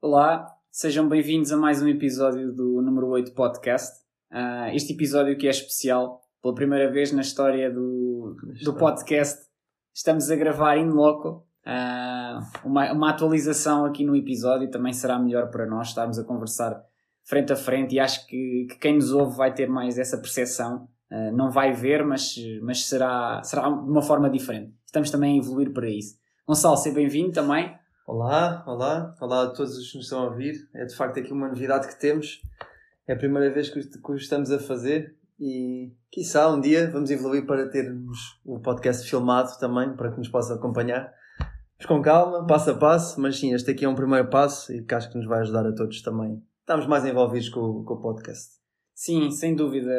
Olá, sejam bem-vindos a mais um episódio do número 8 podcast. Uh, este episódio que é especial, pela primeira vez na história do, do podcast, estamos a gravar in loco. Uh, uma, uma atualização aqui no episódio também será melhor para nós estarmos a conversar frente a frente e acho que, que quem nos ouve vai ter mais essa percepção. Uh, não vai ver, mas, mas será, será de uma forma diferente. Estamos também a evoluir para isso. Gonçalo, seja bem-vindo também. Olá, olá, olá a todos os que nos estão a ouvir. É de facto aqui uma novidade que temos. É a primeira vez que o estamos a fazer e, quiçá, um dia vamos evoluir para termos o podcast filmado também, para que nos possa acompanhar. Mas com calma, passo a passo, mas sim, este aqui é um primeiro passo e que acho que nos vai ajudar a todos também. Estamos mais envolvidos com, com o podcast. Sim, sem dúvida.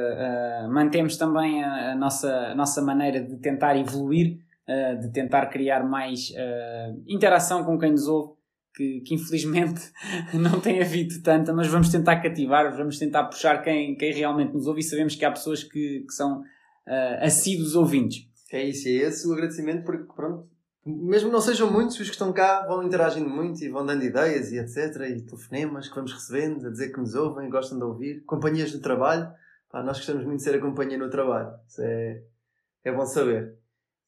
Uh, mantemos também a, a, nossa, a nossa maneira de tentar evoluir uh, de tentar criar mais uh, interação com quem nos ouve, que, que, infelizmente não tem havido tanta, mas vamos tentar cativar, vamos tentar puxar quem, quem realmente nos ouve e sabemos que há pessoas que, que são uh, assíduos ouvintes. É isso, é esse o agradecimento, porque pronto, mesmo não sejam muitos, os que estão cá vão interagindo muito e vão dando ideias e etc. E telefonemas que vamos recebendo a dizer que nos ouvem, gostam de ouvir, companhias de trabalho. Pá, nós gostamos muito de ser a companhia no trabalho. Isso é, é bom saber.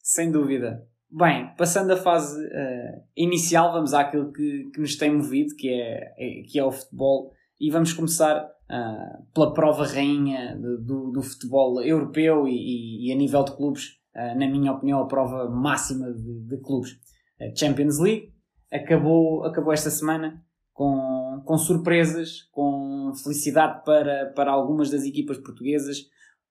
Sem dúvida. Bem, passando a fase uh, inicial, vamos àquilo que, que nos tem movido, que é, é que é o futebol, e vamos começar uh, pela prova rainha do, do futebol europeu e, e, e, a nível de clubes, uh, na minha opinião, a prova máxima de, de clubes. A Champions League acabou, acabou esta semana com, com surpresas, com felicidade para, para algumas das equipas portuguesas.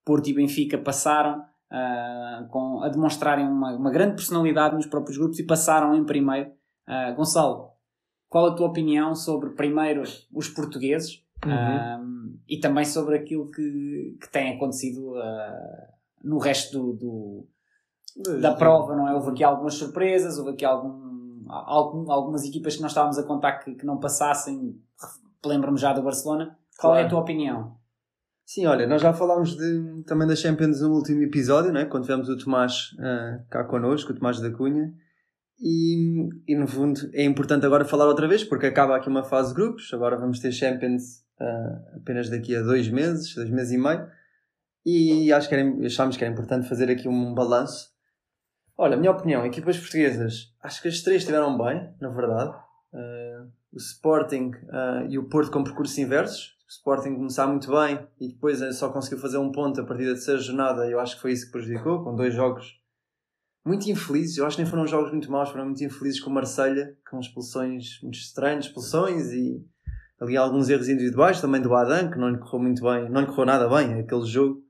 Porto e Benfica passaram, uh, com, a demonstrarem uma, uma, grande personalidade nos próprios grupos e passaram em primeiro. Uh, Gonçalo, qual a tua opinião sobre, primeiro, os portugueses uhum. e também sobre aquilo que, que tem acontecido no resto do, do da prova, não é? Houve aqui algumas surpresas, houve aqui algum, algum, algumas equipas que nós estávamos a contar que, que não passassem. Lembro-me já do Barcelona. Qual claro. é a tua opinião? Sim, olha, nós já falámos de, também da Champions no último episódio, né? quando tivemos o Tomás uh, cá connosco, o Tomás da Cunha. E, e no fundo é importante agora falar outra vez, porque acaba aqui uma fase de grupos. Agora vamos ter Champions uh, apenas daqui a dois meses, dois meses e meio. E acho que era, achámos que era importante fazer aqui um balanço. Olha, minha opinião, equipas portuguesas, acho que as três estiveram bem, na verdade. Uh, o Sporting e o Porto com percursos inversos o Sporting começar muito bem e depois só conseguiu fazer um ponto a partir da terceira jornada, eu acho que foi isso que prejudicou, com dois jogos muito infelizes. Eu acho que nem foram jogos muito maus, foram muito infelizes com Marselha, com expulsões muito estranhas, expulsões e ali alguns erros individuais também do Adam, que não lhe correu muito bem, não lhe correu nada bem aquele jogo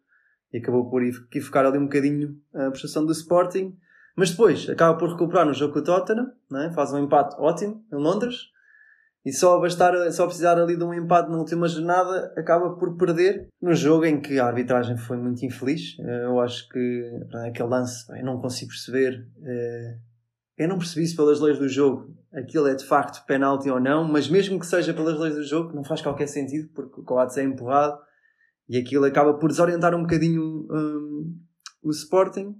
e acabou por equivocar ali um bocadinho a prestação do Sporting. Mas depois acaba por recuperar no jogo com o Tottenham, né? faz um empate ótimo em Londres e só bastar, só precisar ali de um empate na última jornada, acaba por perder no jogo em que a arbitragem foi muito infeliz. Eh, eu acho que aquele lance, eu não consigo perceber. Eh, eu não percebi se pelas leis do jogo aquilo é de facto penalti ou não, mas mesmo que seja pelas leis do jogo, não faz qualquer sentido porque o Coates é empurrado e aquilo acaba por desorientar um bocadinho um, o Sporting.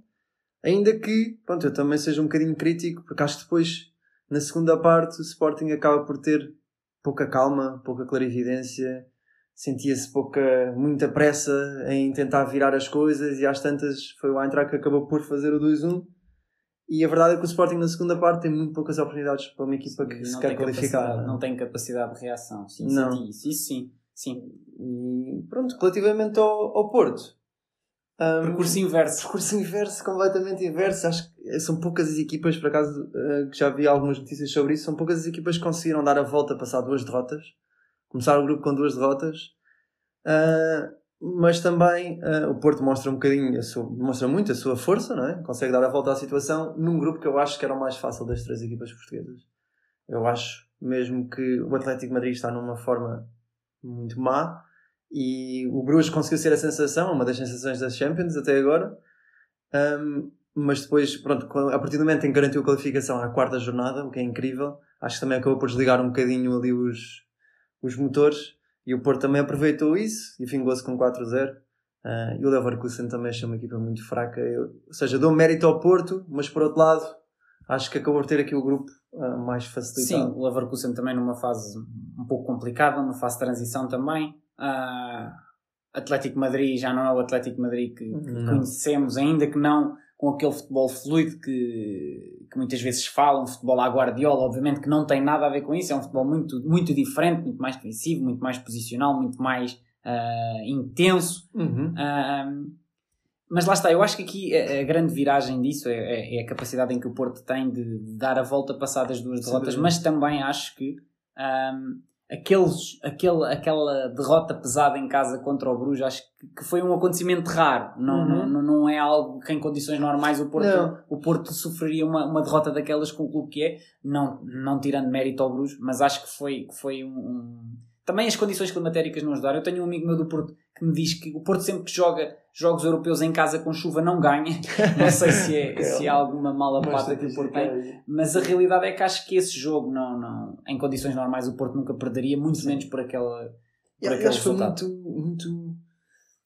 Ainda que, pronto, eu também seja um bocadinho crítico, porque acho que depois na segunda parte, o Sporting acaba por ter pouca calma, pouca clarividência, sentia-se pouca, muita pressa em tentar virar as coisas e às tantas foi o Eintracht que acabou por fazer o 2-1. E a verdade é que o Sporting na segunda parte tem muito poucas oportunidades para uma equipa que sim, se quer qualificar. Não tem capacidade de reação. Sim, não. Isso, isso sim. sim. E pronto, relativamente ao, ao Porto, um, percurso inverso. Percurso inverso, completamente inverso. Acho que são poucas as equipas, por acaso, uh, que já vi algumas notícias sobre isso, são poucas as equipas que conseguiram dar a volta, passar duas derrotas. Começar o grupo com duas derrotas. Uh, mas também uh, o Porto mostra um bocadinho, sua, mostra muito a sua força, não é? Consegue dar a volta à situação num grupo que eu acho que era o mais fácil das três equipas portuguesas. Eu acho mesmo que o Atlético Madrid está numa forma muito má e o Bruges conseguiu ser a sensação, uma das sensações das Champions até agora. Um, mas depois, pronto, a partir do momento em que garantiu a qualificação à quarta jornada, o que é incrível, acho que também acabou por desligar um bocadinho ali os, os motores. E o Porto também aproveitou isso e vingou-se com 4-0. Uh, e o Leverkusen também achei uma equipa muito fraca. Eu, ou seja, dou mérito ao Porto, mas por outro lado, acho que acabou por ter aqui o grupo uh, mais facilitado. Sim, o Leverkusen também numa fase um pouco complicada, uma fase de transição também. Uh, Atlético Madrid já não é o Atlético Madrid que, que conhecemos, ainda que não com aquele futebol fluido que, que muitas vezes falam, futebol à Guardiola, obviamente que não tem nada a ver com isso, é um futebol muito, muito diferente, muito mais defensivo, muito mais posicional, muito mais uh, intenso. Uhum. Uh, mas lá está, eu acho que aqui a, a grande viragem disso é, é, é, a capacidade em que o Porto tem de, dar a volta passadas duas derrotas, mas também acho que um, aqueles, aquele, aquela derrota pesada em casa contra o Bruges, acho que, que foi um acontecimento raro. Não, uhum. não, não é algo que em condições normais o Porto, o Porto sofreria uma, uma derrota daquelas com o clube que é, não, não tirando mérito ao Bruges, mas acho que foi, que foi um, um também as condições climatéricas não ajudaram. Eu tenho um amigo meu do Porto que me diz que o Porto sempre que joga jogos europeus em casa com chuva não ganha. Não sei se é, se é alguma mala pata que o Porto tem. Mas a realidade é que acho que esse jogo, não, não, em condições normais, o Porto nunca perderia, muito Sim. menos por aquela. Por eu, acho que foi muito, muito.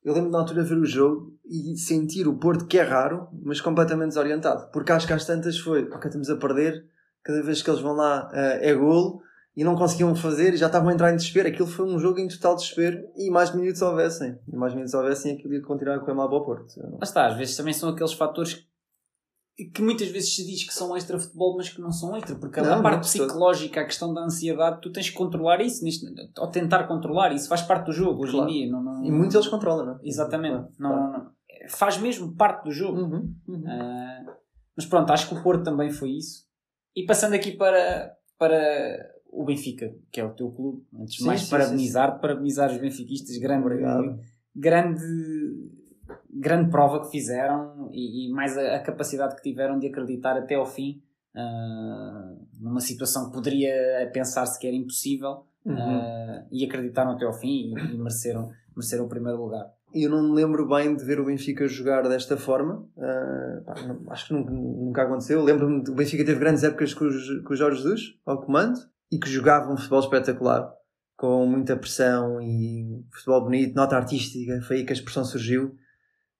Eu lembro na altura de ver o jogo e sentir o Porto, que é raro, mas completamente desorientado. Porque acho que às tantas foi, ok, estamos a perder, cada vez que eles vão lá uh, é golo e não conseguiam fazer e já estavam a entrar em desespero. Aquilo foi um jogo em total desespero e mais minutos houvessem. E mais minutos houvessem, aquilo ia continuar a correr mal para o Porto. Lá está, às vezes também são aqueles fatores que muitas vezes se diz que são extra futebol, mas que não são extra, porque não, a parte psicológica, a questão da ansiedade, tu tens que controlar isso, ou tentar controlar isso, faz parte do jogo hoje claro. em dia. Não, não, e muitos eles controlam, não é? Exatamente. Claro. Não, não, faz mesmo parte do jogo. Uhum, uhum. Uh, mas pronto, acho que o Porto também foi isso. E passando aqui para, para o Benfica, que é o teu clube, antes de mais parabenizar, parabenizar os benfiquistas, grande, Obrigado. grande, grande prova que fizeram e, e mais a, a, capacidade que tiveram de acreditar até ao fim uh, numa situação que poderia pensar-se que era impossível uhum. uh, e acreditaram até ao fim e, e mereceram, mereceram o primeiro lugar eu não me lembro bem de ver o Benfica jogar desta forma. Uh, pá, não, acho que nunca, nunca aconteceu. Lembro-me que o Benfica teve grandes épocas com, os, com o Jorge Jesus ao comando e que jogava um futebol espetacular, com muita pressão e futebol bonito, nota artística, foi aí que a expressão surgiu.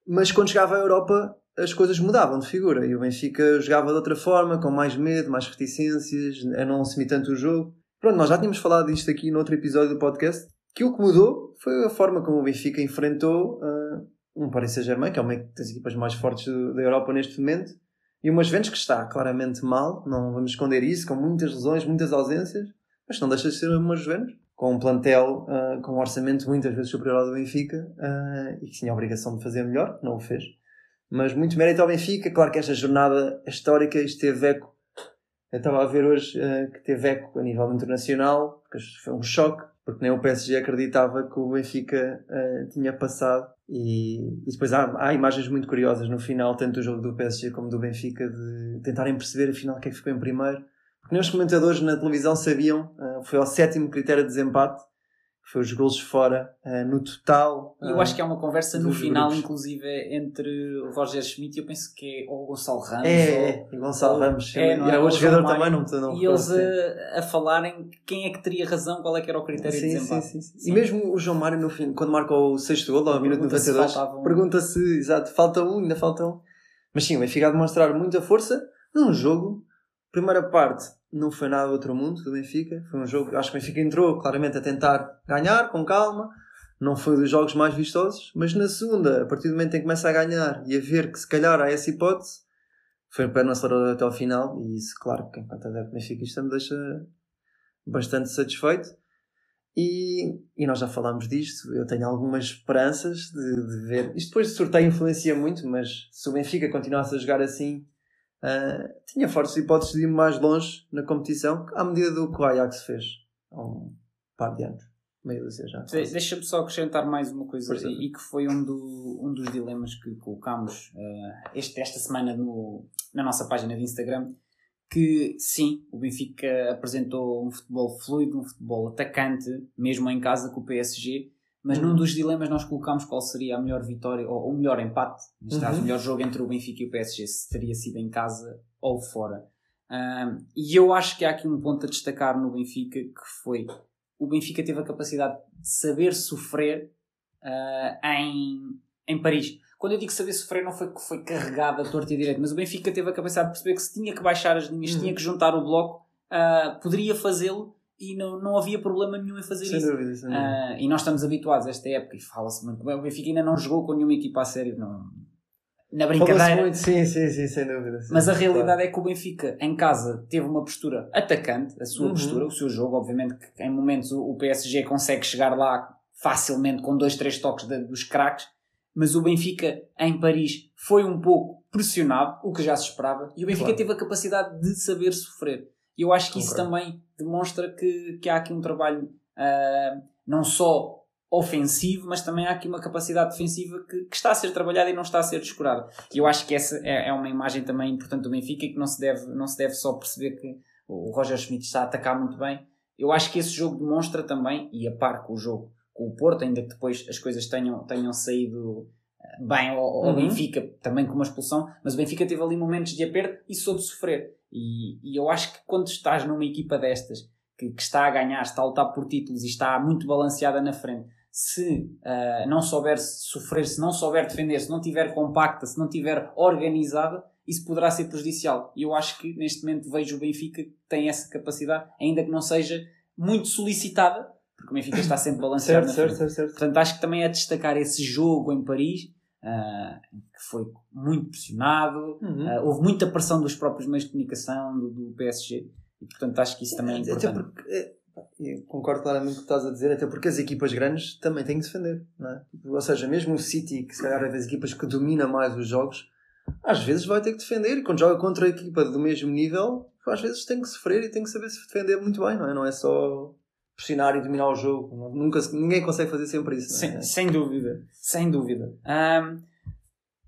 Mas quando chegava à Europa, as coisas mudavam de figura e o Benfica jogava de outra forma, com mais medo, mais reticências, a não assumir tanto o jogo. Pronto, nós já tínhamos falado disto aqui no outro episódio do podcast, que o que mudou foi a forma como o Benfica enfrentou uh, um Paris Saint-Germain, que é uma das equipas mais fortes da Europa neste momento, e uma Juventus que está claramente mal, não vamos esconder isso, com muitas lesões, muitas ausências, mas não deixa de ser uma Juventus, com um plantel, uh, com um orçamento muitas vezes superior ao do Benfica, uh, e que tinha a obrigação de fazer melhor, não o fez. Mas muito mérito ao Benfica, claro que esta jornada histórica esteve eco. Eu estava a ver hoje uh, que teve eco a nível internacional, porque foi um choque, porque nem o PSG acreditava que o Benfica tinha passado e, e depois há, há, imagens muito curiosas no final, tanto do jogo do PSG como do Benfica, de tentarem perceber afinal quem é que ficou em primeiro. Porque nem os comentadores na televisão sabiam, uh, foi ao sétimo critério de desempate, foi os golos fora uh, no total. E eu acho que há uma conversa no final, grupos. inclusive, entre o Roger Schmidt e eu penso que é o Gonçalo Ramos. É, ou, é, Gonçalo Ramos. É, não e é, o jogador também não, não E eles a, a, falarem quem é que teria razão, qual é que era o critério sim, de desempate. Sim, sim, sim, E mesmo o João Mário, no fim, quando marca o sexto gol, ao minuto 92, um... pergunta-se, exato, falta um, ainda falta um. Mas sim, o Benfica a demonstrar muita força num jogo, primeira parte não foi nada outro mundo do Benfica. Foi um jogo, acho que o Benfica entrou claramente a tentar ganhar com calma. Não foi dos jogos mais vistosos, mas na segunda, a partir do momento em que começa a ganhar e a ver que se calhar há essa hipótese, foi um pé no acelerador até ao final. E isso, claro, que enquanto adepto benfiquista me deixa bastante satisfeito. E, e nós já falámos disto. Eu tenho algumas esperanças de, de ver. Isto depois de sorteio influencia muito, mas se o Benfica continuasse a jogar assim Uh, tinha fortes hipóteses de ir mais longe na competição, à medida do que o Ajax fez há um par de anos. Meio dúzia já. Deixa-me só acrescentar mais uma coisa, e, e que foi um, do, um dos dilemas que colocámos uh, este, esta semana no, na nossa página de Instagram. Que sim, o Benfica apresentou um futebol fluido, um futebol atacante, mesmo em casa com o PSG, mas num dos dilemas nós colocámos qual seria a melhor vitória, ou o melhor empate, neste caso, uhum. o melhor jogo entre o Benfica e o PSG, se teria sido em casa ou fora. Um, e eu acho que há aqui um ponto a destacar no Benfica que foi o Benfica teve a capacidade de saber sofrer uh, em, em Paris. Quando eu digo saber sofrer, não foi que foi carregada a torta e direito, mas o Benfica teve a capacidade de perceber que se tinha que baixar as linhas, Uhum. tinha que juntar o bloco, ah, poderia fazê-lo e não, não havia problema nenhum em fazer Sem isso. dúvida, sem dúvida. Ah, e nós estamos habituados a esta época e fala-se muito bem. O Benfica ainda não jogou com nenhuma equipa a sério, não, na brincadeira. muito, sim, sim, sim, sem dúvida. sim. Mas a realidade Claro. é que o Benfica, em casa, teve uma postura atacante, a sua Uhum. postura, o seu jogo. Obviamente que em momentos o o PSG consegue chegar lá facilmente com dois, três toques de- dos craques, mas o Benfica em Paris foi um pouco pressionado, o que já se esperava, e o Benfica Claro. teve a capacidade de saber sofrer. E eu acho que isso também demonstra que, que há aqui um trabalho ah, não só ofensivo, mas também há aqui uma capacidade defensiva que, que está a ser trabalhada e não está a ser descurada. E eu acho que essa é, é uma imagem também importante do Benfica e que não se deve, não se deve só perceber que o Roger Schmidt está a atacar muito bem. Eu acho que esse jogo demonstra também, e a par com o jogo com o Porto, ainda que depois as coisas tenham, tenham saído eh, bem ao, ao Uhum. Benfica, também com uma expulsão, mas o Benfica teve ali momentos de aperto e soube sofrer. E, e eu acho que quando estás numa equipa destas, que, que está a ganhar, está a lutar por títulos e está muito balanceada na frente, se ah, não souber sofrer, se não souber defender, se não tiver compacta, se não tiver organizada, isso poderá ser prejudicial. E eu acho que neste momento vejo o Benfica que tem essa capacidade, ainda que não seja muito solicitada, porque o Benfica está sempre balanceado Certo, na certo, certo, certo. Portanto, acho que também é destacar esse jogo em Paris, ah, que foi muito pressionado, Uhum. ah, houve muita pressão dos próprios meios de comunicação, do, do PSG, e portanto acho que isso também é Até importante. porque, é, eu concordo claramente com o que estás a dizer, até porque as equipas grandes também têm que defender. Não é? Ou seja, mesmo o City, que se calhar é das equipas que domina mais os jogos, às vezes vai ter que defender. E quando joga contra a equipa do mesmo nível, às vezes tem que sofrer e tem que saber se defender muito bem, não é? Não é só pressionar e dominar o jogo. Nunca, ninguém consegue fazer sempre isso. É? Sem, sem dúvida, sem dúvida. Ahm,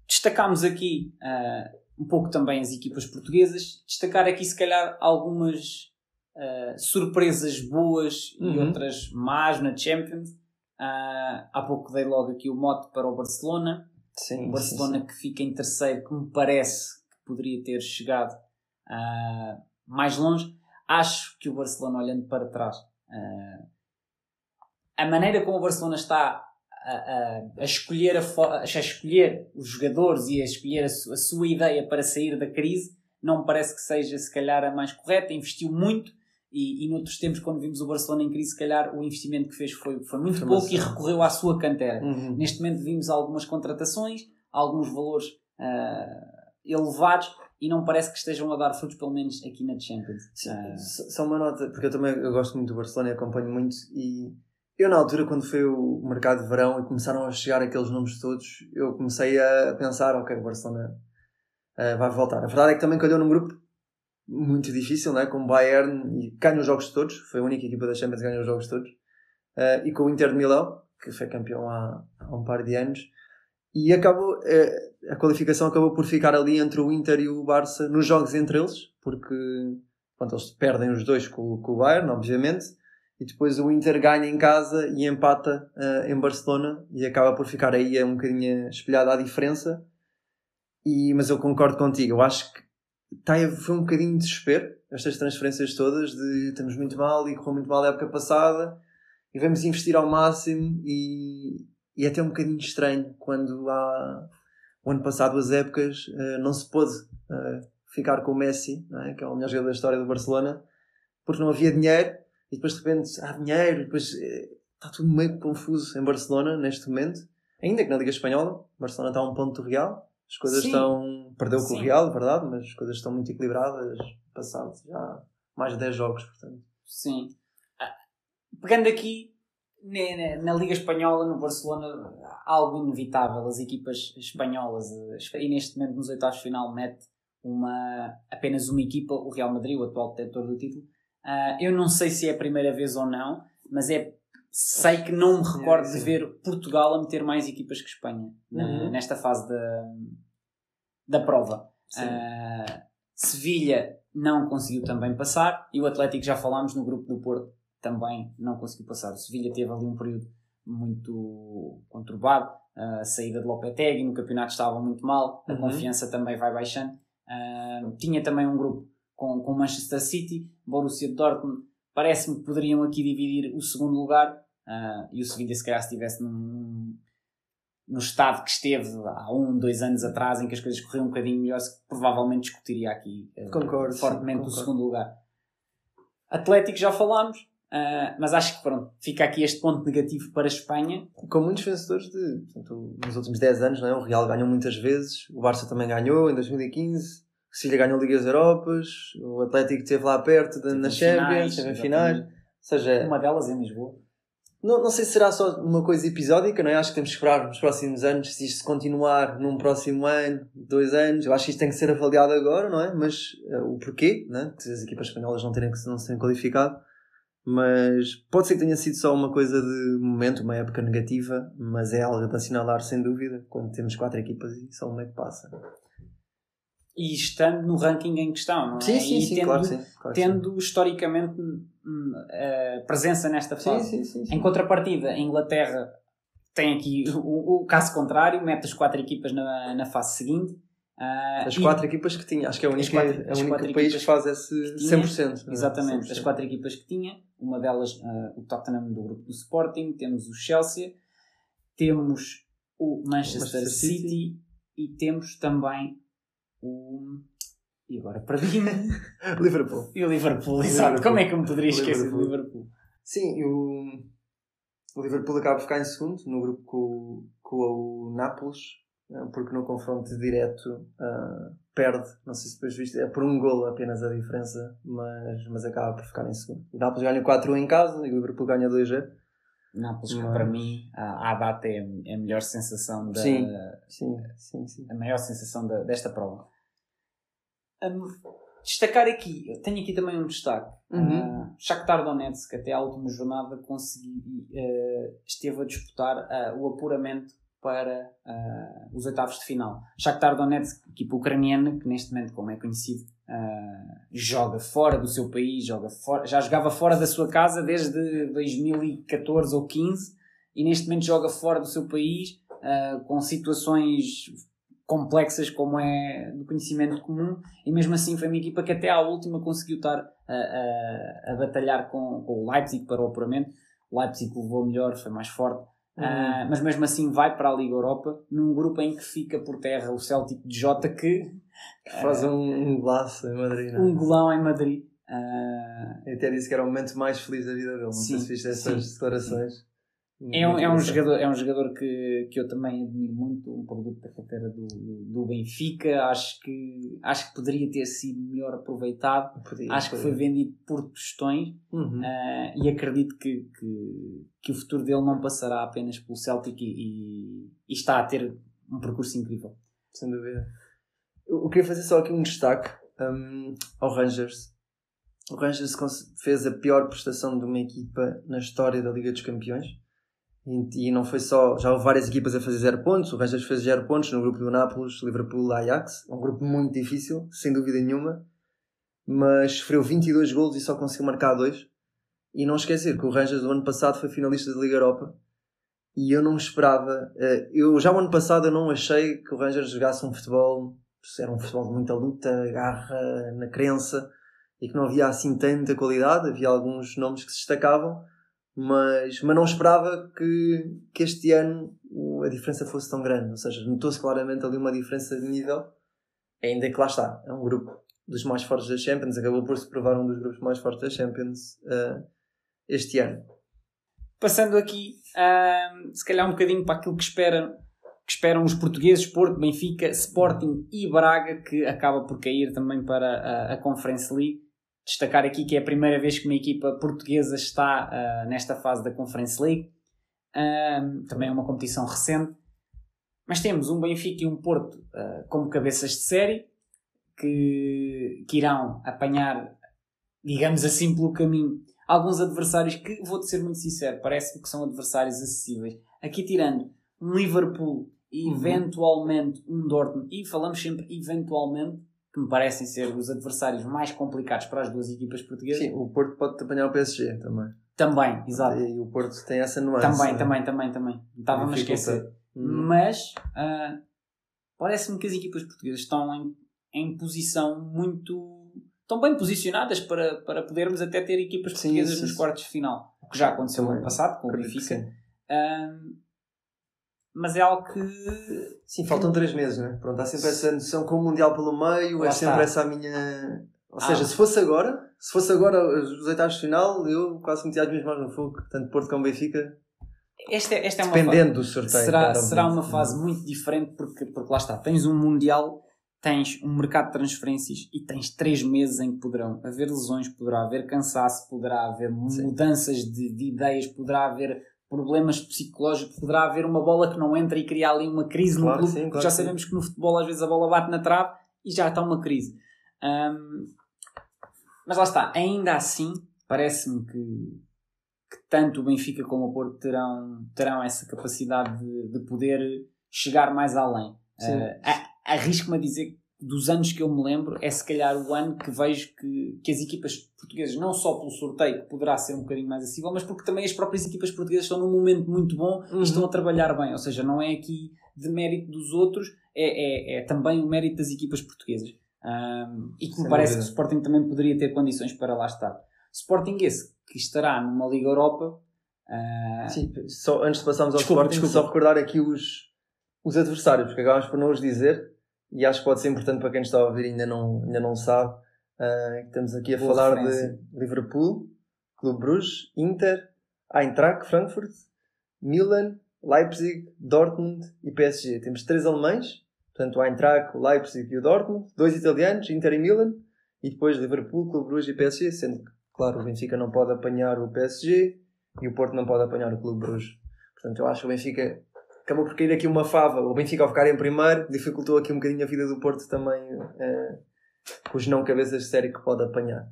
destacámos aqui ah, um pouco também as equipas portuguesas, destacar aqui se calhar algumas ah, surpresas boas e Uhum. outras más na Champions. Ah, há pouco dei logo aqui o mote para o Barcelona. Sim, O Barcelona sim, que fica em terceiro, que me parece que poderia ter chegado mais longe. Acho que o Barcelona, olhando para trás, ah, a maneira como o Barcelona está a, a- a escolher, a, a escolher os jogadores e a escolher a, su- a sua ideia para sair da crise, não me parece que seja, se calhar, a mais correta. Investiu muito e, e noutros tempos, quando vimos o Barcelona em crise, se calhar o investimento que fez foi, foi muito Foi pouco e recorreu à sua cantera. Uhum. Neste momento vimos algumas contratações, alguns valores ah, elevados e não parece que estejam a dar frutos, pelo menos aqui na Champions. Sim, Ah, só uma nota, porque eu também eu gosto muito do Barcelona e acompanho muito. E eu, na altura, quando foi o mercado de verão e começaram a chegar aqueles nomes todos, eu comecei a pensar: ok, o Barcelona eh, vai voltar. A verdade é que também calhou num grupo muito difícil, né? com o Bayern e ganha os jogos todos. Foi a única equipa da Champions que ganhou os jogos todos. Eh, e com o Inter de Milão, que foi campeão há, há um par de anos. E acabou, eh, a qualificação acabou por ficar ali entre o Inter e o Barça nos jogos entre eles, porque pronto, eles perdem os dois com, com o Bayern, obviamente, e depois o Inter ganha em casa e empata eh, em Barcelona e acaba por ficar aí um bocadinho espelhada a diferença. E, mas eu concordo contigo, eu acho que tá, foi um bocadinho de desespero, estas transferências todas, de estamos muito mal e correu muito mal a época passada e vamos investir ao máximo e, e é até um bocadinho estranho quando há o ano passado as épocas eh, não se pôde eh, ficar com o Messi, é? que é o melhor jogador da história do Barcelona, porque não havia dinheiro e depois de repente há dinheiro, e depois eh, está tudo meio confuso em Barcelona neste momento. Ainda que na Liga Espanhola, Barcelona está a um ponto do Real, as coisas Sim. estão. Perdeu com o Real, verdade, mas as coisas estão muito equilibradas, passados já mais de 10 jogos, portanto. Sim. Ah, Pegando aqui na, na- na Liga Espanhola, no Barcelona, algo inevitável. As equipas espanholas, eh, e neste momento nos oitavos de final, mete uma, apenas uma equipa, o Real Madrid, o atual detentor do título. Ah, eu não sei se é a primeira vez ou não, mas é. Sei que não me recordo de sim. ver Portugal a meter mais equipas que Espanha Uhum. nesta fase da, da prova. Ah, Sevilha não conseguiu também passar e o Atlético já falámos no grupo do Porto também não conseguiu passar. O Sevilha teve ali um período muito conturbado, a saída de Lopetegui no campeonato estava muito mal, a Uhum. confiança também vai baixando. Ah, tinha também um grupo com, com Manchester City, Borussia Dortmund, parece-me que poderiam aqui dividir o segundo lugar ah, e o Sevilha se calhar se estivesse num, no estado que esteve há um, dois anos atrás, em que as coisas corriam um bocadinho melhor, provavelmente discutiria aqui uh, concordo, fortemente sim, concordo. o segundo lugar. Atlético já falámos, uh, mas acho que pronto, fica aqui este ponto negativo para a Espanha. Com muitos vencedores de, portanto, nos últimos 10 anos, não é? o Real ganhou muitas vezes, o Barça também ganhou em 2015, o Sevilha ganhou Ligas Europas, o Atlético esteve lá perto de, nas Champions, esteve em finais. Seja, uma delas em Lisboa. Não, não sei se será só uma coisa episódica, não é? Acho que temos que esperar nos próximos anos, se isto continuar num próximo ano, dois anos, eu acho que isto tem que ser avaliado agora, não é? Mas uh, o porquê, né? De as equipas espanholas não terem não serem qualificado, mas pode ser que tenha sido só uma coisa de momento, uma época negativa, mas é algo para assinalar sem dúvida, quando temos quatro equipas e só uma é que passa. E estando no ranking em questão, não é? Sim, sim, e sim, tendo, claro, sim, claro tendo historicamente uh, presença nesta fase. Sim, sim, sim, Em contrapartida, a Inglaterra tem aqui o, o, caso contrário, mete as quatro equipas na, na fase seguinte. Uh, as quatro equipas que tinha, acho que é o único, quatro, é o único país que faz esse que tinha, 100%. Exatamente, 100%. as quatro equipas que tinha, uma delas uh, o Tottenham do grupo do Sporting, temos o Chelsea, temos o Manchester, Manchester City, City, e temos também o. E agora perdi-me. Liverpool. E o Liverpool, exato. Como é que eu me poderia esquecer do Liverpool? Sim, o, o Liverpool acaba de ficar em segundo no grupo com, com o Nápoles, porque no confronto direto uh, perde. Não sei se depois viste, é por um golo apenas a diferença, mas, mas acaba por ficar em segundo. O Nápoles ganha 4-1 em casa e o Liverpool ganha 2-0. Nápoles, que para mim, à, data é, é a melhor sensação da. Sim, sim, sim, sim. A maior sensação da, desta prova. Um, destacar aqui, eu tenho aqui também um destaque. Uhum. Uh, Shakhtar Donetsk, até à última jornada, consegui, uh, esteve a disputar uh, o apuramento para uh, os oitavos de final. Shakhtar Donetsk, equipa ucraniana, que neste momento, como é conhecido, uh, joga fora do seu país, joga já jogava fora da sua casa desde 2014 ou 15 e neste momento joga fora do seu país uh, com situações complexas como é do conhecimento comum e mesmo assim foi uma equipa que até à última conseguiu estar a, a, a batalhar com, com o Leipzig para o apuramento. O Leipzig levou melhor, foi mais forte, Uhum. Uh, mas mesmo assim vai para a Liga Europa num grupo em que fica por terra o Celtic de Jota que, que faz uh, um golaço em Madrid não? É? um golão em Madrid uh, eu até disse que era o momento mais feliz da vida dele não sim, sei se viste essas sim, declarações sim. É um, é, um jogador, é um jogador que, que eu também admiro muito, um produto da carteira do, do Benfica. Acho que, acho que poderia ter sido melhor aproveitado. Podia, acho podia. que foi vendido por tostões uhum. uh, e acredito que, que, que, o futuro dele não passará apenas pelo Celtic e, e, e está a ter um percurso incrível. Sem dúvida. Eu, eu queria fazer só aqui um destaque um, ao Rangers. O Rangers fez a pior prestação de uma equipa na história da Liga dos Campeões e, não foi só, já houve várias equipas a fazer zero pontos, o Rangers fez zero pontos no grupo do Nápoles, Liverpool, Ajax, um grupo muito difícil, sem dúvida nenhuma, mas sofreu 22 golos e só conseguiu marcar dois. E não esquecer que o Rangers do ano passado foi finalista da Liga Europa. E eu não esperava, eh, eu já o ano passado eu não achei que o Rangers jogasse um futebol, era um futebol de muita luta, garra, na crença e que não havia assim tanta qualidade, havia alguns nomes que se destacavam mas, mas não esperava que, que este ano a diferença fosse tão grande. Ou seja, notou-se claramente ali uma diferença de nível, ainda que lá está, é um grupo dos mais fortes da Champions, acabou por se provar um dos grupos mais fortes da Champions uh, este ano. Passando aqui, uh, se calhar um bocadinho para aquilo que esperam, que esperam os portugueses, Porto, Benfica, Sporting e Braga, que acaba por cair também para a, a Conference League destacar aqui que é a primeira vez que uma equipa portuguesa está uh, nesta fase da Conference League. Uh, também é uma competição recente. Mas temos um Benfica e um Porto uh, como cabeças de série que, que irão apanhar, digamos assim, pelo caminho alguns adversários que, vou-te ser muito sincero, parece-me que são adversários acessíveis. Aqui tirando um Liverpool e uhum. eventualmente um Dortmund, e falamos sempre eventualmente, que me parecem ser os adversários mais complicados para as duas equipas portuguesas. Sim, o Porto pode apanhar o PSG também. Também, exato. E o Porto tem essa nuance. Também, né? também, também, também. Estava-me a esquecer. Hum. Mas uh, parece-me que as equipas portuguesas estão em, em posição muito. estão bem posicionadas para, para podermos até ter equipas portuguesas sim, sim, nos quartos de final. O que já aconteceu no ano passado com o Benfica. Uh, mas é algo que. Sim, faltam três meses, né? Pronto, há sempre essa noção com o Mundial pelo meio, Lá é sempre está. essa a minha. Ou Ah. seja, se fosse agora, se fosse agora os oitavos de final, eu quase metia as minhas mãos no fogo, tanto Porto como Benfica, Esta, é- esta é uma dependendo do sorteio. será, claro, será uma fase muito diferente porque, porque lá está, tens um Mundial, tens um mercado de transferências e tens três meses em que poderão haver lesões, poderá haver cansaço, poderá haver mudanças de, de ideias, poderá haver problemas psicológicos, poderá haver uma bola que não entra e criar ali uma crise Claro no clube, sim, porque claro já que sim. sabemos que no futebol às vezes a bola bate na trave e já está uma crise. Ahm, mas lá está, ainda assim, parece-me que, que tanto o Benfica como o Porto terão, terão essa capacidade de, de poder chegar mais além. Uh, Arrisco-me a dizer que dos anos que eu me lembro, é se calhar o ano que vejo que, que as equipas portuguesas, não só pelo sorteio, que poderá ser um bocadinho mais acessível, mas porque também as próprias equipas portuguesas estão num momento muito bom Uhum. e estão a trabalhar bem. Ou seja, não é aqui de mérito dos outros, é, é, é também o mérito das equipas portuguesas. Um, e que me Sem parece dúvida. que o Sporting também poderia ter condições para lá estar. Sporting esse, que estará numa Liga Europa. ah, Sim, só antes de passarmos ao Desculpa, Sporting, desculpa. só recordar aqui os, os adversários, porque acabámos por não os dizer, e acho que pode ser importante para quem está a ouvir e ainda não, ainda não sabe. Ah, estamos aqui a Boa falar referência. de Liverpool, Clube Bruges, Inter, Eintracht Frankfurt, Milan, Leipzig, Dortmund e PSG. Temos três alemães, portanto o Eintracht, o Leipzig e o Dortmund, dois italianos, Inter e Milan, e depois Liverpool, Clube Bruges e PSG, sendo que, claro, o Benfica não pode apanhar o PSG e o Porto não pode apanhar o Clube Bruges. Portanto, eu acho que o Benfica acabou por cair aqui uma fava. O Benfica, ao ficar em primeiro, dificultou aqui um bocadinho a vida do Porto também, eh, com os não cabeças de série que pode apanhar.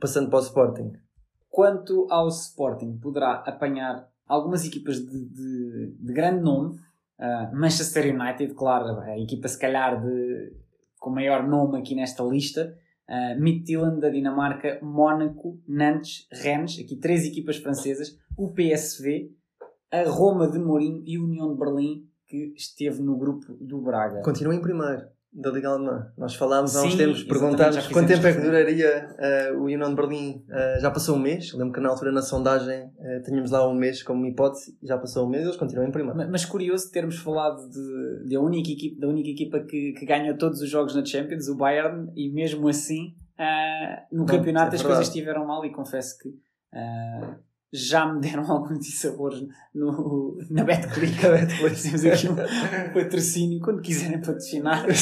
Passando para o Sporting. Quanto ao Sporting, poderá apanhar algumas equipas de, de- de grande nome. Ah, Manchester United, claro, a equipa se calhar de, com maior nome aqui nesta lista. Uh, Midtjylland da Dinamarca, Mónaco, Nantes, Rennes, aqui três equipas francesas, o PSV, a Roma de Mourinho e a União de Berlim, que esteve no grupo do Braga. Continua em primeiro da Liga Alemã. Nós falámos há uns Sim, tempos, perguntámos quanto tempo é que duraria eh, o União de Berlim. Eh, já passou um mês. Lembro que na altura na sondagem eh, tínhamos lá um mês como hipótese. Já passou um mês eles continuam em primeiro. Ma- Mas curioso termos falado de, de a única equipa, da única equipa que, que ganha todos os jogos na Champions, o Bayern, e mesmo assim no Não, campeonato é as coisas estiveram mal e confesso que já me deram alguns dissabores no, na BetClick. Temos aqui um, patrocínio quando quiserem patrocinar.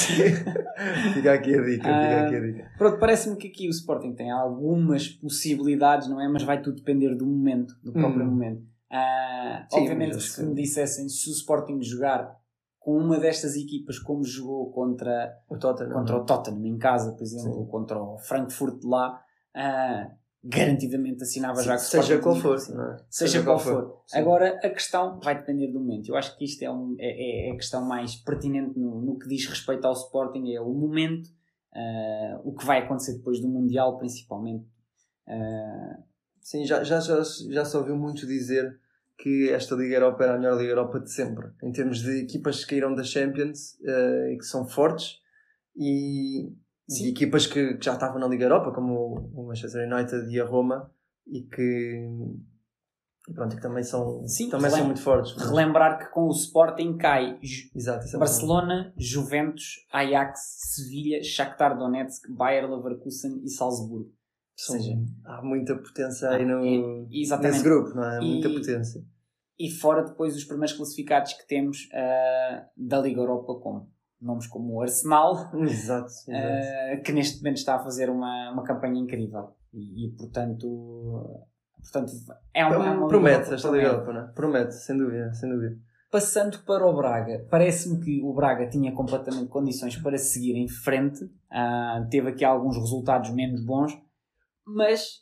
fica aqui a dica, fica aqui a dica. Pronto, parece-me que aqui o Sporting tem algumas possibilidades, não é? Mas vai tudo depender do momento, do próprio Hum. momento. Ah, Sim, obviamente, que se me dissessem se o Sporting jogar com uma destas equipas como jogou contra, O Tottenham. contra o Tottenham em casa, por exemplo, Sim. ou contra o Frankfurt lá, ah, garantidamente assinava já que seja qual for. não é? Seja qual for. Sim. Agora, a questão vai depender do momento. Eu acho que isto é, um- é, é a questão mais pertinente no, no que diz respeito ao Sporting, é o momento, ah, o que vai acontecer depois do Mundial, principalmente. Ah, Sim, já, já, já, já se ouviu muito dizer que esta Liga Europa era a melhor Liga Europa de sempre, em termos de equipas que caíram da Champions eh, e que são fortes e Sim. de equipas que, que já estavam na Liga Europa, como o Manchester United e a Roma, e que, e pronto, que também são, Sim, também são muito fortes. relembrar que com o Sporting cai Exato, é Barcelona, Juventus, Ajax, Sevilha, Shakhtar Donetsk, Bayer Leverkusen e Salzburgo. ou seja, há muita potência aí no, e- nesse grupo, não é? E- Muita potência. e fora depois os primeiros classificados que temos ah, da Liga Europa, como nomes como o Arsenal, Exato, exato. ah, que neste momento está a fazer uma, uma campanha incrível e, e, portanto, portanto é uma, é uma promete esta Liga promete. Europa, não é? Promete, sem dúvida, sem dúvida. Passando para o Braga, parece-me que o Braga tinha completamente condições para seguir em frente, Ah, teve aqui alguns resultados menos bons, mas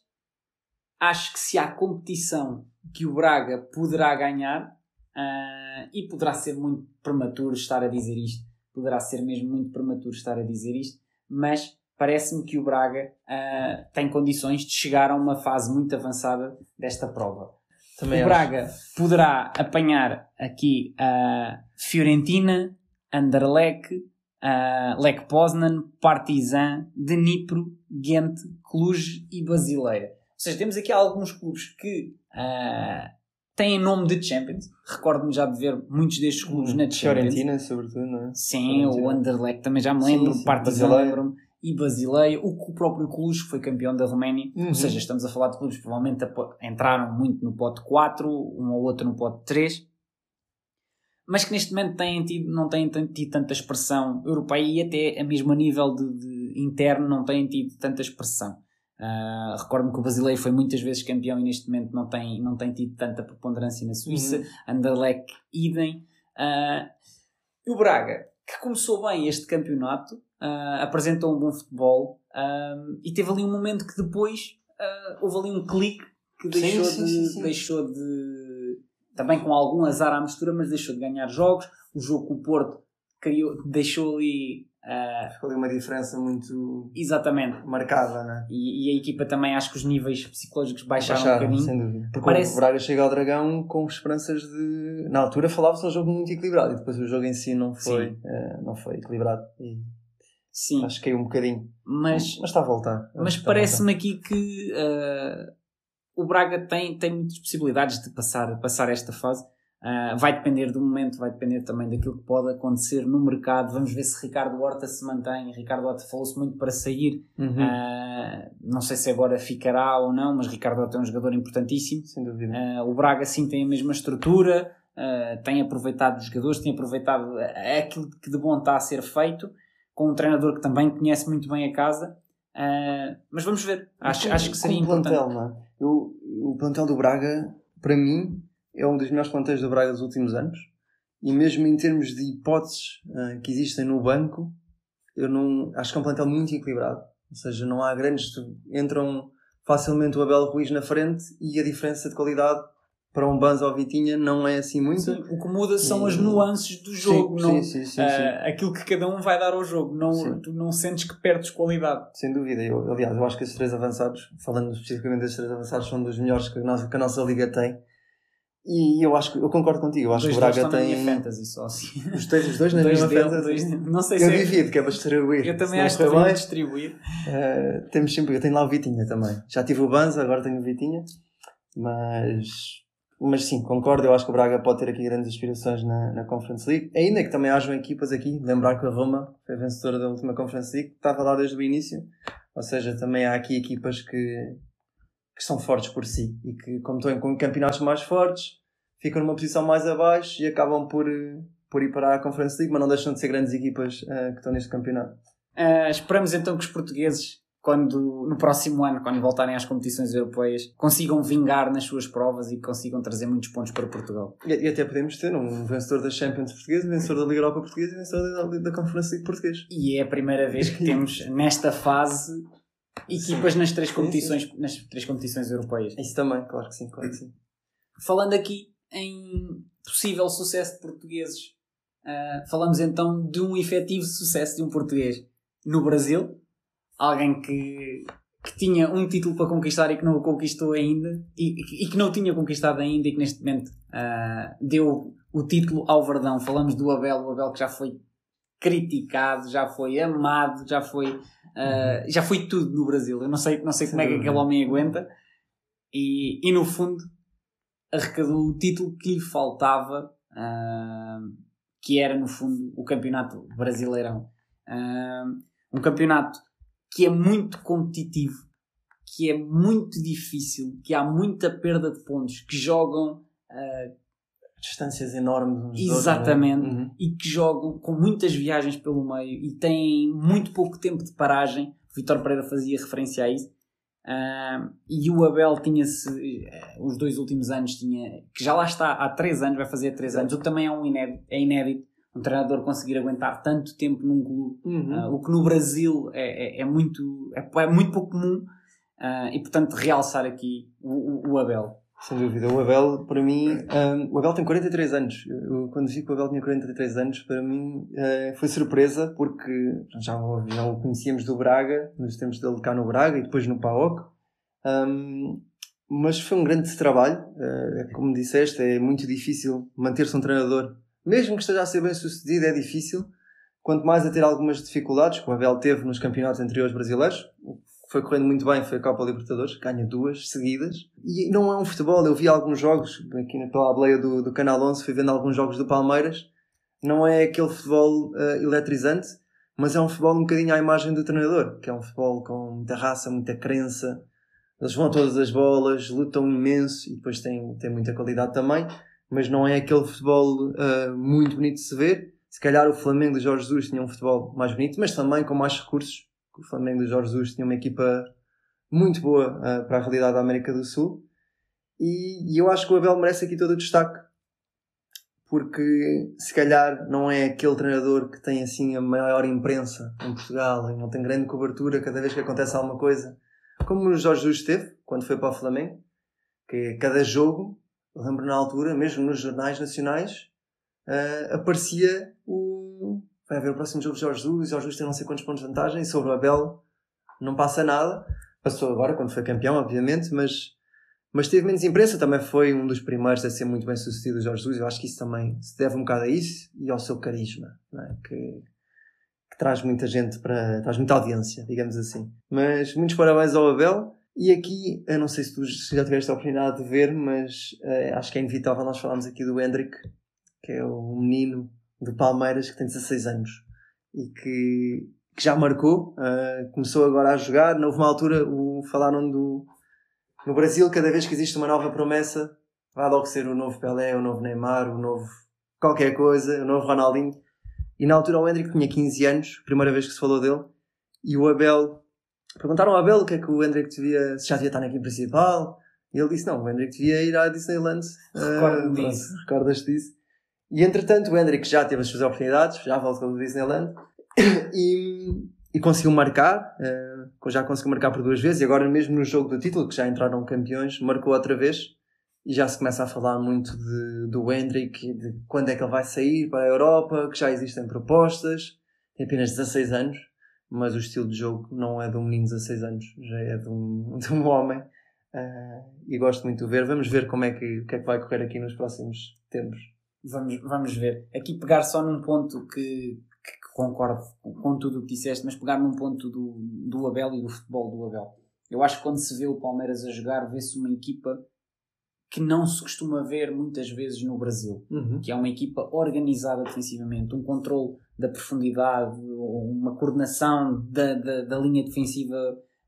acho que se há competição que o Braga poderá ganhar, ah, e poderá ser muito prematuro estar a dizer isto, poderá ser mesmo muito prematuro estar a dizer isto, mas parece-me que o Braga ah, tem condições de chegar a uma fase muito avançada desta prova. Também o acho. Braga poderá apanhar aqui a Fiorentina, Anderlecht, a Lech Poznan, Partizan, Dnipro, Ghent, Cluj e Basileia. Ou seja, temos aqui alguns clubes que ah, têm nome de Champions. Recordo-me já de ver muitos destes clubes na Champions. Fiorentina, sobretudo, não é? Sim, Fiorentina. o Anderlecht também já me lembro, Sim, sim. Partizan lembro-me, e Basileia, o, o próprio Cluj que foi campeão da Roménia. Uhum. Ou seja, estamos a falar de clubes que provavelmente entraram muito no pote 4, um ou outro no pote 3, mas que neste momento têm tido, não têm tido tanta expressão europeia e até a mesmo a nível de, de interno não têm tido tanta expressão. Ah, Recordo-me que o Basileia foi muitas vezes campeão e neste momento não tem, não tem tido tanta preponderância na Suíça. Uhum. Anderlecht, idem. Ah, e o Braga, que começou bem este campeonato, ah, apresentou um bom futebol e teve ali um momento que depois houve ali um clique que Sim, deixou, sim, de, sim. deixou de. Também com algum azar à mistura, mas deixou de ganhar jogos. O jogo com o Porto criou, deixou ali. ah, Ficou ali uma diferença muito exatamente. marcada, não é? E, e a equipa também, acho que os níveis psicológicos baixaram, um Baixaram, bocadinho. sem dúvida. Porque Parece- o Braga chega ao Dragão com esperanças de. Na altura falava-se um jogo muito equilibrado e depois o jogo em si não foi, eh, não foi equilibrado. E Sim, acho que caiu um bocadinho. mas Mas está a voltar. Mas parece-me aqui que ah, o Braga tem, tem muitas possibilidades de passar, passar esta fase. Ah, vai depender do momento, vai depender também daquilo que pode acontecer no mercado. Vamos ver se Ricardo Horta se mantém. Ricardo Horta falou-se muito para sair. Uhum. Ah, não sei se agora ficará ou não, mas Ricardo Horta é um jogador importantíssimo. Sem dúvida. Ah, o Braga sim tem a mesma estrutura, tem aproveitado os jogadores, tem aproveitado aquilo que de bom está a ser feito, com um treinador que também conhece muito bem a casa. Mas vamos ver, acho, Com- acho que seria o importante. plantel, não é? Eu, o plantel do Braga, para mim, é um dos melhores plantéis do Braga dos últimos anos. E mesmo em termos de hipóteses ah, que existem no banco, eu não acho que é um plantel muito equilibrado. Ou seja, não há grandes. Entram facilmente o Abel Ruiz na frente e a diferença de qualidade para um Banza ou Vitinha não é assim muito. Sim, o que muda são as nuances do jogo, sim, não, sim, sim, sim, sim. aquilo que cada um vai dar ao jogo. Não, tu não sentes que perdes qualidade. Sem dúvida. Eu, aliás, eu acho que esses três avançados, falando especificamente desses três avançados, são dos melhores que a nossa, que a nossa liga tem. E eu acho que eu concordo contigo. Eu acho Dois que o Braga na tem. minha fantasy só assim. Os dois, os dois na Dois mesma dele, fantasy. dois- não sei se Eu é- divido, que é para distribuir. Eu também acho que bem, distribuir. eh, temos sempre, eu tenho lá o Vitinha também. Já tive o Banza, agora tenho o Vitinha. Mas, mas sim, concordo. Eu acho que o Braga pode ter aqui grandes aspirações na, na Conference League. Ainda que também hajam equipas aqui. Lembrar que a Roma foi a vencedora da última Conference League, estava lá desde o início. Ou seja, também há aqui equipas que, que são fortes por si e que, como estão em com campeonatos mais fortes, ficam numa posição mais abaixo e acabam por, eh, por ir para a Conference League, mas não deixam de ser grandes equipas eh, que estão neste campeonato. Ah, esperamos então que os portugueses, quando, no próximo ano, quando voltarem às competições europeias, consigam vingar nas suas provas e consigam trazer muitos pontos para Portugal. E, e até podemos ter um vencedor da Champions portuguesa, um vencedor da Liga Europa portuguesa e um vencedor da, da Conference League português. E é a primeira vez que temos, nesta fase, equipas nas três competições, nas três competições europeias. Isso também, claro que sim, claro que sim. Falando aqui em possível sucesso de portugueses, ah, falamos então de um efetivo sucesso de um português no Brasil, alguém que, que tinha um título para conquistar e que não o conquistou ainda, e, e que não tinha conquistado ainda e que neste momento ah, deu o título ao Verdão. Falamos do Abel, o Abel que já foi criticado, já foi amado, já foi, ah, já foi tudo no Brasil. Eu não sei, não sei como é que aquele homem aguenta. E, e no fundo arrecadou o título que lhe faltava, ah, que era no fundo o campeonato brasileirão. Ah, um campeonato que é muito competitivo, que é muito difícil, que há muita perda de pontos, que jogam ah, Distâncias enormes uns outros, Exatamente. não é? Uhum. e que jogam com muitas viagens pelo meio e têm muito pouco tempo de paragem. O Vitor Pereira fazia referência a isso. E o Abel tinha-se, eh, os dois últimos anos, tinha, que já lá está há três anos, vai fazer três anos, o que também é, um inédito, é inédito. Um treinador conseguir aguentar tanto tempo num clube, Uhum. ah, o que no Brasil é, é, é muito, é, é muito pouco comum. Ah, e portanto, realçar aqui o, o, o Abel. Sem dúvida. O Abel, para mim, hum, o Abel tem 43 anos. Eu, quando vi que o Abel tinha 43 anos, para mim eh, foi surpresa, porque já, já o conhecíamos do Braga, nos tempos dele cá no Braga e depois no PAOC. Hum, mas foi um grande trabalho. Eh, como disseste, é muito difícil manter-se um treinador. Mesmo que esteja a ser bem sucedido, é difícil. Quanto mais a ter algumas dificuldades, que o Abel teve nos campeonatos anteriores brasileiros, foi correndo muito bem, foi a Copa Libertadores, ganha duas seguidas. E não é um futebol, eu vi alguns jogos, aqui pela ableia do, do Canal 11, fui vendo alguns jogos do Palmeiras. Não é aquele futebol uh, eletrizante, mas é um futebol um bocadinho à imagem do treinador, que é um futebol com muita raça, muita crença. Eles vão a todas as bolas, lutam imenso e depois têm, têm muita qualidade também, mas não é aquele futebol uh, muito bonito de se ver. Se calhar o Flamengo de Jorge Jesus tinha um futebol mais bonito, mas também com mais recursos o Flamengo de Jorge Jesus tinha uma equipa muito boa uh, para a realidade da América do Sul. E, e, eu acho que o Abel merece aqui todo o destaque, porque se calhar não é aquele treinador que tem assim a maior imprensa em Portugal e não tem grande cobertura cada vez que acontece alguma coisa, como o Jorge Jesus teve quando foi para o Flamengo, que cada jogo, lembro na altura, mesmo nos jornais nacionais, uh, aparecia o, vai haver o próximo jogo de Jorge Jesus, Jorge Jesus tem não sei quantos pontos de vantagem, e sobre o Abel não passa nada. Passou agora, quando foi campeão, obviamente, mas, mas teve menos imprensa, também foi um dos primeiros a ser muito bem sucedido Jorge Jesus. Eu acho que isso também se deve um bocado a isso e ao seu carisma, é? que, que, traz muita gente para. traz muita audiência, digamos assim. Mas muitos parabéns ao Abel. E aqui, eu não sei se tu já tiveste a oportunidade de ver, mas uh, acho que é inevitável nós falarmos aqui do Hendrick, que é o menino do Palmeiras, que tem 16 anos e que, que já marcou, uh, começou agora a jogar. Houve uma altura, o, falaram do. No Brasil, cada vez que existe uma nova promessa, vai logo ser o novo Pelé, o novo Neymar, o novo qualquer coisa, o novo Ronaldinho. E na altura o Hendrick tinha 15 anos, primeira vez que se falou dele, e o Abel. Perguntaram ao Abel o que é que o Hendrick devia. se já devia estar na equipe principal. E ele disse: não, o Hendrick devia ir à Disneyland. Recordo uh, disso. Recordas disso? E entretanto, o Hendrick já teve as suas oportunidades, já voltou do Disneyland e, e conseguiu marcar, uh, já conseguiu marcar por duas vezes. E agora, mesmo no jogo do título, que já entraram campeões, marcou outra vez. E já se começa a falar muito de, do Hendrick, de quando é que ele vai sair para a Europa, que já existem propostas. Tem apenas 16 anos, mas o estilo de jogo não é de um menino de 16 anos, já é de um, de um homem. Uh, e gosto muito de ver. Vamos ver como é que, que é que vai correr aqui nos próximos tempos. Vamos, vamos ver. Aqui pegar só num ponto que, que concordo com tudo o que disseste, mas pegar num ponto do, do Abel e do futebol do Abel. Eu acho que quando se vê o Palmeiras a jogar, vê-se uma equipa que não se costuma ver muitas vezes no Brasil, uhum. que é uma equipa organizada defensivamente, um controle da profundidade, uma coordenação da, da, da linha defensiva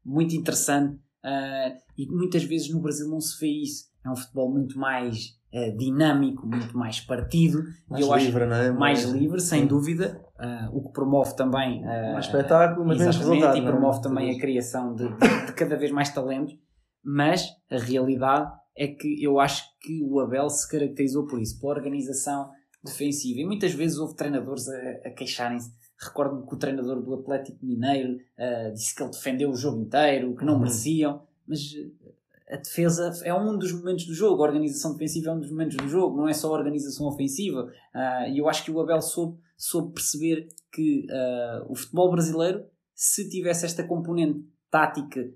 muito interessante uh, e muitas vezes no Brasil não se vê isso. É um futebol muito mais uh, dinâmico, muito mais partido. Mais livre, acho, não é? Mais, mais livre, sem dúvida. Uh, o que promove também. Uh, mais espetáculo, mas menos resultado. E é? promove também a criação de, de, de cada vez mais talentos. Mas a realidade é que eu acho que o Abel se caracterizou por isso, pela organização defensiva. E muitas vezes houve treinadores a, a queixarem-se. Recordo-me que o treinador do Atlético Mineiro uh, disse que ele defendeu o jogo inteiro, que não uhum. mereciam, mas a defesa é um dos momentos do jogo, a organização defensiva é um dos momentos do jogo, não é só a organização ofensiva. Uh, e eu acho que o Abel soube, soube perceber que uh, o futebol brasileiro, se tivesse esta componente tática,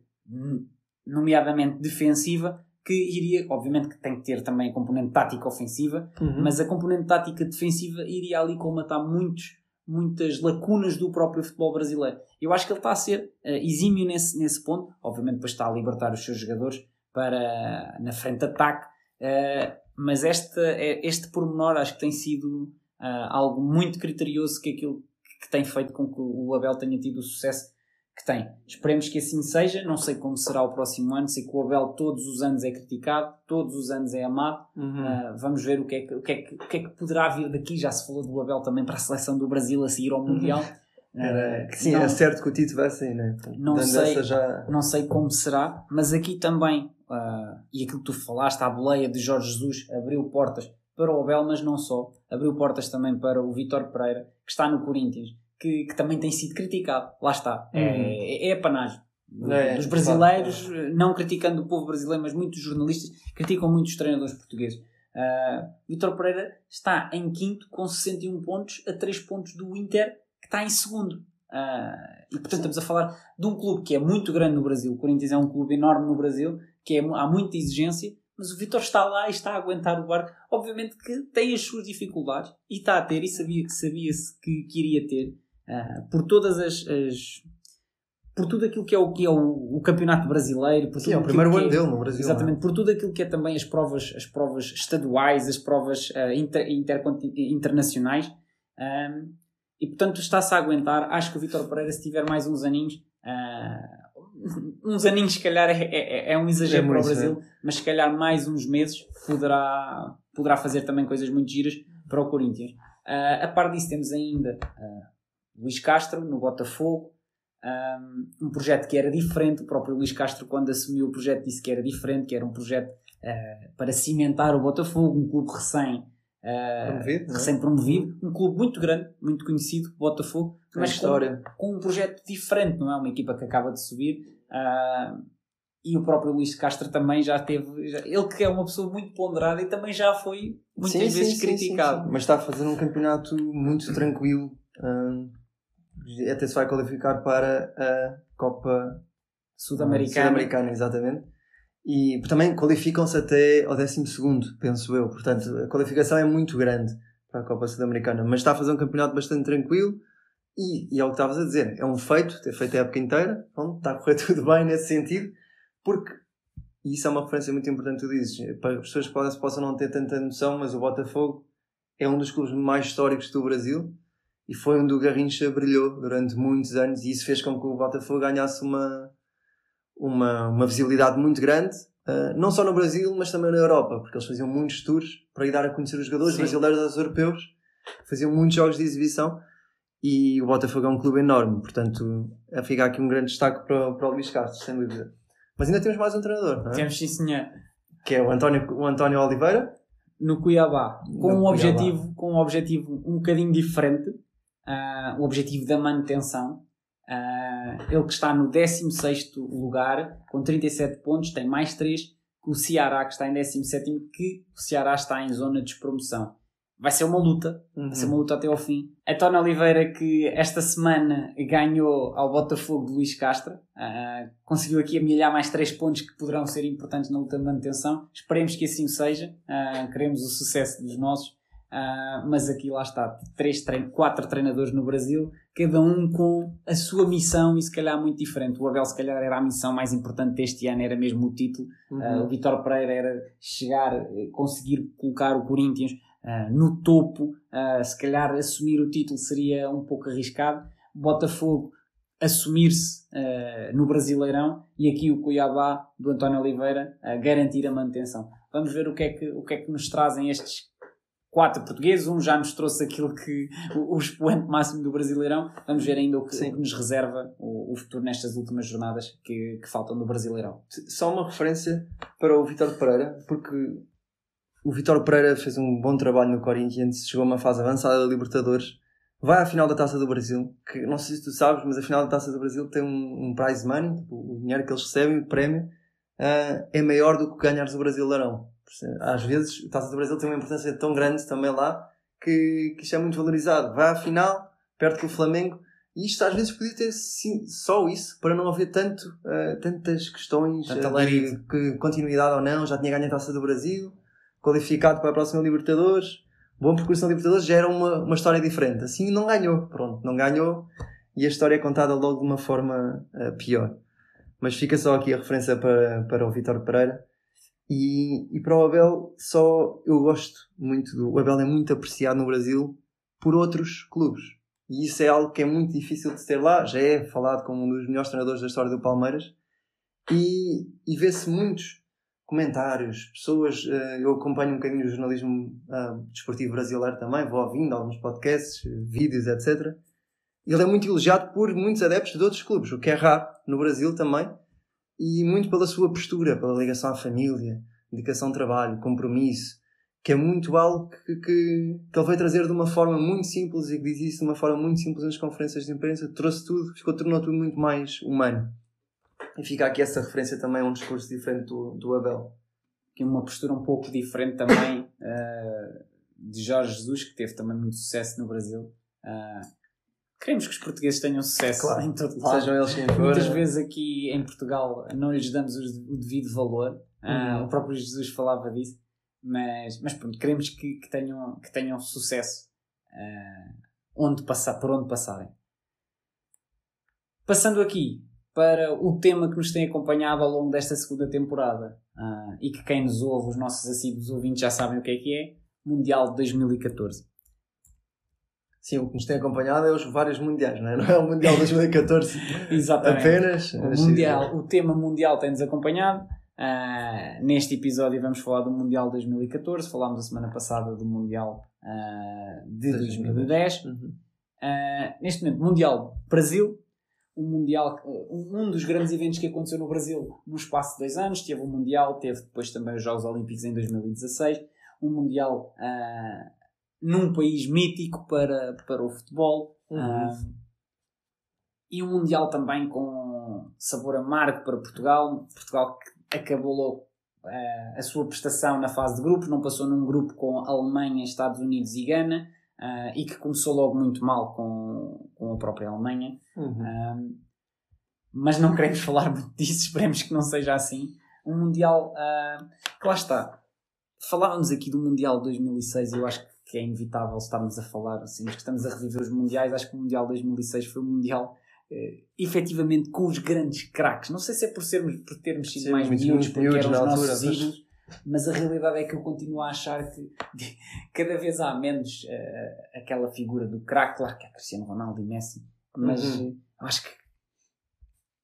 nomeadamente defensiva, que iria, obviamente que tem que ter também a componente tática ofensiva, uhum. mas a componente tática defensiva iria ali colmatar muitos, muitas lacunas do próprio futebol brasileiro. Eu acho que ele está a ser uh, exímio nesse, nesse ponto, obviamente depois está a libertar os seus jogadores, para na frente de ataque. Uh, mas este, é, este pormenor acho que tem sido uh, algo muito criterioso que aquilo que tem feito com que o Abel tenha tido o sucesso que tem. Esperemos que assim seja. Não sei como será o próximo ano. Sei que o Abel todos os anos é criticado, todos os anos é amado. Uhum. Uh, vamos ver o que, é que, o, que é que, o que é que poderá vir daqui. Já se falou do Abel também para a seleção do Brasil a seguir ao Mundial. Uhum. Era, sim, não, era certo que o Tito vai sair, né? Não sei, já... não sei como será, mas aqui também, uh, e aquilo que tu falaste, a boleia de Jorge Jesus abriu portas para o Abel, mas não só, abriu portas também para o Vitor Pereira, que está no Corinthians, que, que também tem sido criticado. Lá está, é, uhum. é, é apanagem. É, dos brasileiros, não criticando o povo brasileiro, mas muitos jornalistas criticam muitos treinadores portugueses. Uh, Vitor Pereira está em quinto com 61 pontos, a 3 pontos do Inter, que está em segundo. Uh, e portanto estamos a falar de um clube que é muito grande no Brasil. O Corinthians é um clube enorme no Brasil, que é, há muita exigência, mas o Vitor está lá e está a aguentar o barco. Obviamente que tem as suas dificuldades e está a ter, e sabia-se sabia que, que iria ter, uh, por todas as, as, por tudo aquilo que é o, que é o, o campeonato brasileiro, por Sim, é tudo o primeiro ano é- dele no Brasil. Exatamente, por tudo aquilo que é também as provas, as provas estaduais, as provas eh, inter- interconti- internacionais. Ahm, e portanto está-se a aguentar. Acho que o Vitor Pereira, se tiver mais uns aninhos, ah, uns aninhos, se calhar é, é- é um exagero É para o Brasil, mas se calhar mais uns meses poderá, poderá fazer também coisas muito giras para o Corinthians. Ah, a par disso, temos ainda ah, Luís Castro no Botafogo. Um, um projeto que era diferente, o próprio Luís Castro, quando assumiu o projeto, disse que era diferente, que era um projeto ah, para cimentar o Botafogo, um clube recém, ah, Promovido, é? recém-promovido, um clube muito grande, muito conhecido, Botafogo, mas com, com um projeto diferente, não é? Uma equipa que acaba de subir. Ah, e o próprio Luís Castro também já teve. já- ele que é uma pessoa muito ponderada e também já foi muitas Sim, vezes sim, criticado. sim. Mas está a fazer um campeonato muito tranquilo. hum, até se vai qualificar para a Copa Sudamericano. Sul-Americana, exatamente. E também qualificam-se até ao 12, penso eu. Portanto, a qualificação é muito grande para a Copa Sul-Americana. Mas está a fazer um campeonato bastante tranquilo. E, e é o que estavas a dizer. É um feito, ter feito a época inteira. Pronto, está a correr tudo bem nesse sentido. Porque, e isso é uma referência muito importante que tu dizes, para as pessoas que podem, possam não ter tanta noção, mas o Botafogo é um dos clubes mais históricos do Brasil. E foi onde o Garrincha brilhou durante muitos anos. E isso fez com que o Botafogo ganhasse uma, uma, uma visibilidade muito grande, uh, não só no Brasil, mas também na Europa, porque eles faziam muitos tours para ir dar a conhecer os jogadores Sim. brasileiros aos europeus, faziam muitos jogos de exibição e o Botafogo é um clube enorme, portanto, a ficar aqui um grande destaque para, o- para o Luís Castro, sem dúvida. Mas ainda temos mais um treinador, não é? Temos sim, senhor. que é o António, o António Oliveira. no Cuiabá com No um Cuiabá. objetivo com um objetivo um bocadinho diferente ah, o objetivo da manutenção Ah, ele que está no 16º lugar com 37 pontos tem mais 3 que o Ceará que está em 17º que o Ceará está em zona de despromoção vai ser uma luta vai ser uma luta até ao fim. António Oliveira que esta semana ganhou ao Botafogo de Luís Castro ah, conseguiu aqui amelhar mais 3 pontos que poderão ser importantes na luta de manutenção. Esperemos que assim seja ah, queremos o sucesso dos nossos ah, mas aqui lá está três trein quatro treinadores no Brasil cada um com a sua missão e se calhar muito diferente. O Abel se calhar era a missão mais importante deste ano era mesmo o título. Uhum. Uh, o Vitor Pereira era chegar, conseguir colocar o Corinthians uh, no topo, uh, se calhar assumir o título seria um pouco arriscado. Botafogo assumir-se uh, no Brasileirão e aqui o Cuiabá do António Oliveira garantir a manutenção. Vamos ver o que, é que, o que é que nos trazem estes quatro portugueses. Um já nos trouxe aquilo que o, o expoente máximo do Brasileirão. Vamos ver ainda o que, o que nos reserva o, o futuro nestas últimas jornadas que, que faltam do Brasileirão. Só uma referência para o Vitor Pereira, porque o Vitor Pereira fez um bom trabalho no Corinthians, chegou a uma fase avançada da Libertadores, vai à final da Taça do Brasil, que não sei se tu sabes, mas a final da Taça do Brasil tem um, um prize money, tipo, o dinheiro que eles recebem, o prémio, ah, é maior do que ganhares o Brasileirão. Às vezes a Taça do Brasil tem uma importância tão grande também lá que, que isto é muito valorizado. Vai à final, perto que o Flamengo, e isto às vezes podia ter sim, só isso, para não haver tanto, ah, tantas questões ah, alarido. de continuidade ou não, já tinha ganho a Taça do Brasil, qualificado para a próxima Libertadores, bom percurso na Libertadores, já era uma, uma história diferente. Assim não ganhou, pronto, não ganhou e a história é contada logo de uma forma ah, pior. Mas fica só aqui a referência para, para o Vitor Pereira. E, e para o Abel, só eu gosto muito do. O Abel é muito apreciado no Brasil por outros clubes. E isso é algo que é muito difícil de ter lá. Já é falado como um dos melhores treinadores da história do Palmeiras. E, e vê-se muitos comentários, pessoas. eh, eu acompanho um bocadinho o jornalismo ah, desportivo brasileiro também, vou ouvindo alguns podcasts, vídeos, etc. Ele é muito elogiado por muitos adeptos de outros clubes, o que é raro no Brasil também e muito pela sua postura, pela ligação à família, dedicação ao trabalho, compromisso, que é muito algo que, que, que ele veio trazer de uma forma muito simples e que diz isso de uma forma muito simples nas conferências de imprensa, trouxe tudo, ficou, tornou tudo muito mais humano. E fica aqui essa referência também a um discurso diferente do, do Abel. que uma postura um pouco diferente também eh, de Jorge Jesus, que teve também muito sucesso no Brasil. Ah, queremos que os portugueses tenham sucesso Claro. em todo lado. Sejam eles quem for. Muitas vezes aqui em Portugal não lhes damos os- o devido valor. Ah, Uhum. O próprio Jesus falava disso. Mas, mas pronto, queremos que, que tenham, que tenham sucesso ah, onde passar, por onde passarem. Passando aqui para o tema que nos tem acompanhado ao longo desta segunda temporada uh, e que quem nos ouve, os nossos assíduos ouvintes, já sabem o que é que é Mundial de 2014. Sim, o que nos tem acompanhado é os vários mundiais, não é? Não é o Mundial 2014 Exatamente. apenas. O, mundial, o tema Mundial tem-nos acompanhado. Uh, neste episódio vamos falar do Mundial 2014. Falámos a semana passada do Mundial uh, de 2010. Uhum. Uh, neste momento, Mundial Brasil. Um, mundial, um dos grandes eventos que aconteceu no Brasil no espaço de dois anos. Teve o Mundial, teve depois também os Jogos Olímpicos em 2016. Um Mundial num país mítico para, para o futebol. Uhum. e um Mundial também com sabor amargo para Portugal. Portugal que acabou logo uh, a sua prestação na fase de grupos, não passou num grupo com Alemanha, Estados Unidos e Gana. Uh, e que começou logo muito mal com, com a própria Alemanha. Uhum. mas não queremos falar muito disso, esperemos que não seja assim. Um Mundial que lá está. Falávamos aqui do Mundial 2006 e eu acho que é inevitável estarmos a falar, assim, que estamos a reviver os Mundiais. Acho que o Mundial 2006 foi um Mundial eh, efetivamente com os grandes craques. Não sei se é por, sermos, por termos sido mais miúdos, porque eram os nossos ídolos, mas a realidade é que eu continuo a achar que cada vez há menos uh, aquela figura do craque, claro que é Cristiano Ronaldo e Messi, mas uhum. uh, acho que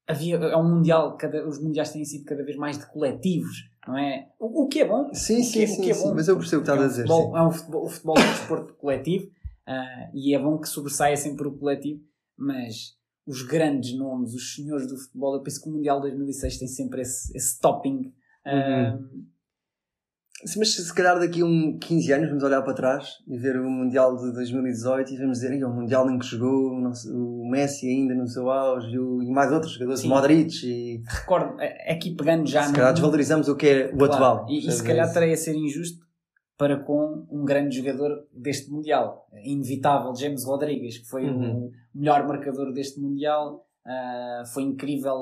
havia, é um mundial, cada, os mundiais têm sido cada vez mais de coletivos não é? O, o que é bom. Sim, sim, que, sim, é sim, mas eu percebo o que estás é a dizer. Futebol, é um futebol, o futebol é um desporto coletivo uh, e é bom que sobressaia sempre o coletivo, mas os grandes nomes, os senhores do futebol, eu penso que o Mundial 2006 tem sempre esse, esse topping. Uh, uhum. Mas se calhar daqui a um 15 anos vamos olhar para trás e ver o Mundial de 2018 e vamos dizer, é o Mundial em que jogou o Messi ainda no seu auge e mais outros jogadores, Sim. Modric e... Recordo, aqui pegando já... Se calhar no... desvalorizamos o que é o claro. atual. E, e se calhar estarei a ser injusto para com um grande jogador deste Mundial. Inevitável, James Rodrigues, que foi uhum. o melhor marcador deste Mundial. Uh, foi incrível,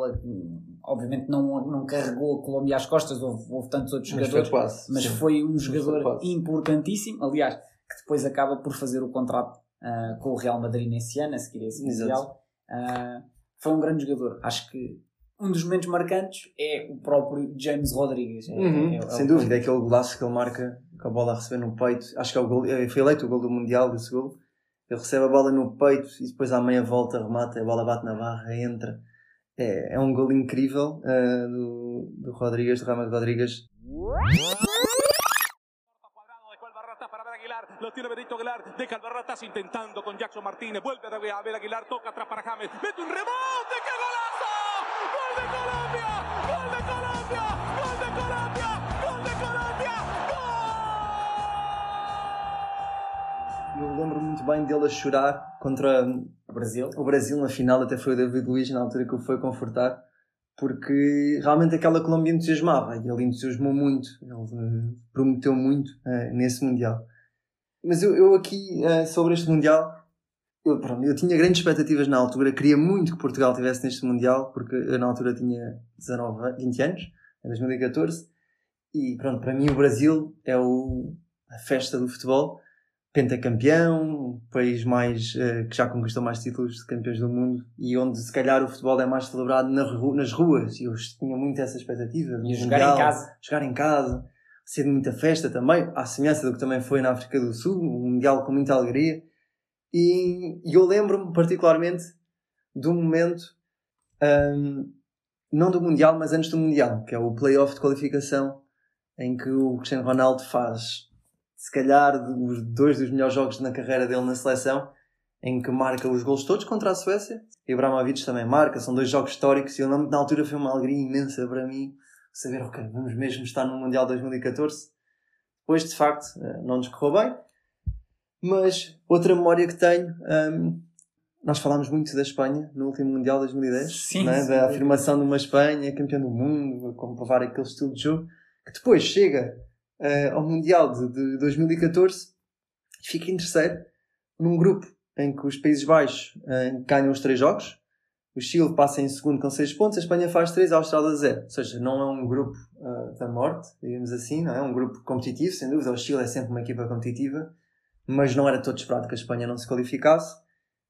obviamente não, não carregou a Colômbia às costas, houve, houve tantos outros mas jogadores, foi quase, mas sim. foi um jogador foi importantíssimo, aliás, que depois acaba por fazer o contrato uh, com o Real Madrid nesse ano, a seguir esse Mundial. Uh, foi um grande jogador. Acho que um dos momentos marcantes é o próprio James Rodrigues. É, uhum, é, é, Sem dúvida, é aquele golaço que ele marca com a bola a receber no peito. Acho que é o gol, é, foi eleito o gol do Mundial desse gol. Ele recebe a bola no peito e depois à meia volta remata, a bola bate na barra, entra é, é um gol incrível uh, do, do Rodrigues, do Ramos Rodrigues. Lo tiene Benito Aguilar, deja Albarratas intentando con Jackson Martínez, vuelve a ver Aguilar, toca atrás para James, mete un rebote, ¡qué golazo! ¡Gol de Colombia! Bem dele a chorar contra o Brasil. O Brasil na final até foi o David Luiz na altura que o foi confortar, porque realmente aquela Colômbia entusiasmava e ele entusiasmou muito, ele uh, prometeu muito uh, nesse Mundial. Mas eu, eu aqui, uh, sobre este Mundial, eu, pronto, eu tinha grandes expectativas na altura, queria muito que Portugal estivesse neste Mundial, porque eu na altura tinha 19, 20 anos, em 2014, e pronto, para mim o Brasil é o, a festa do futebol pentacampeão, um país mais, uh, que já conquistou mais títulos de campeões do mundo e onde se calhar o futebol é mais celebrado na ru nas ruas e eu tinha muito essa expectativa. E jogar mundial, em casa. Jogar em casa, ser de muita festa também, à semelhança do que também foi na África do Sul, um mundial com muita alegria. E, e eu lembro-me particularmente de um momento, um, não do Mundial, mas antes do Mundial, que é o playoff de qualificação, em que o Cristiano Ronaldo faz se calhar, dois dos melhores jogos na carreira dele na seleção, em que marca os gols todos contra a Suécia. E Ibrahimovic também marca, são dois jogos históricos. E eu lembro na altura foi uma alegria imensa para mim saber, ok, vamos mesmo estar no Mundial 2014. Depois, de facto, eh, não nos correu bem. Mas outra memória que tenho, um, nós falámos muito da Espanha no último Mundial 2010, sim, né? sim, da afirmação de uma Espanha campeã do mundo, como provar aquele estilo de jogo, que depois chega uh, ao Mundial de, de 2014 fica em terceiro num grupo em que os Países Baixos uh, ganham os três jogos, o Chile passa em segundo com 6 pontos, a Espanha faz 3, a Austrália 0. Ou seja, não é um grupo uh, da morte, digamos assim, não é? é um grupo competitivo, sem dúvida. O Chile é sempre uma equipa competitiva, mas não era todo esperado que a Espanha não se qualificasse.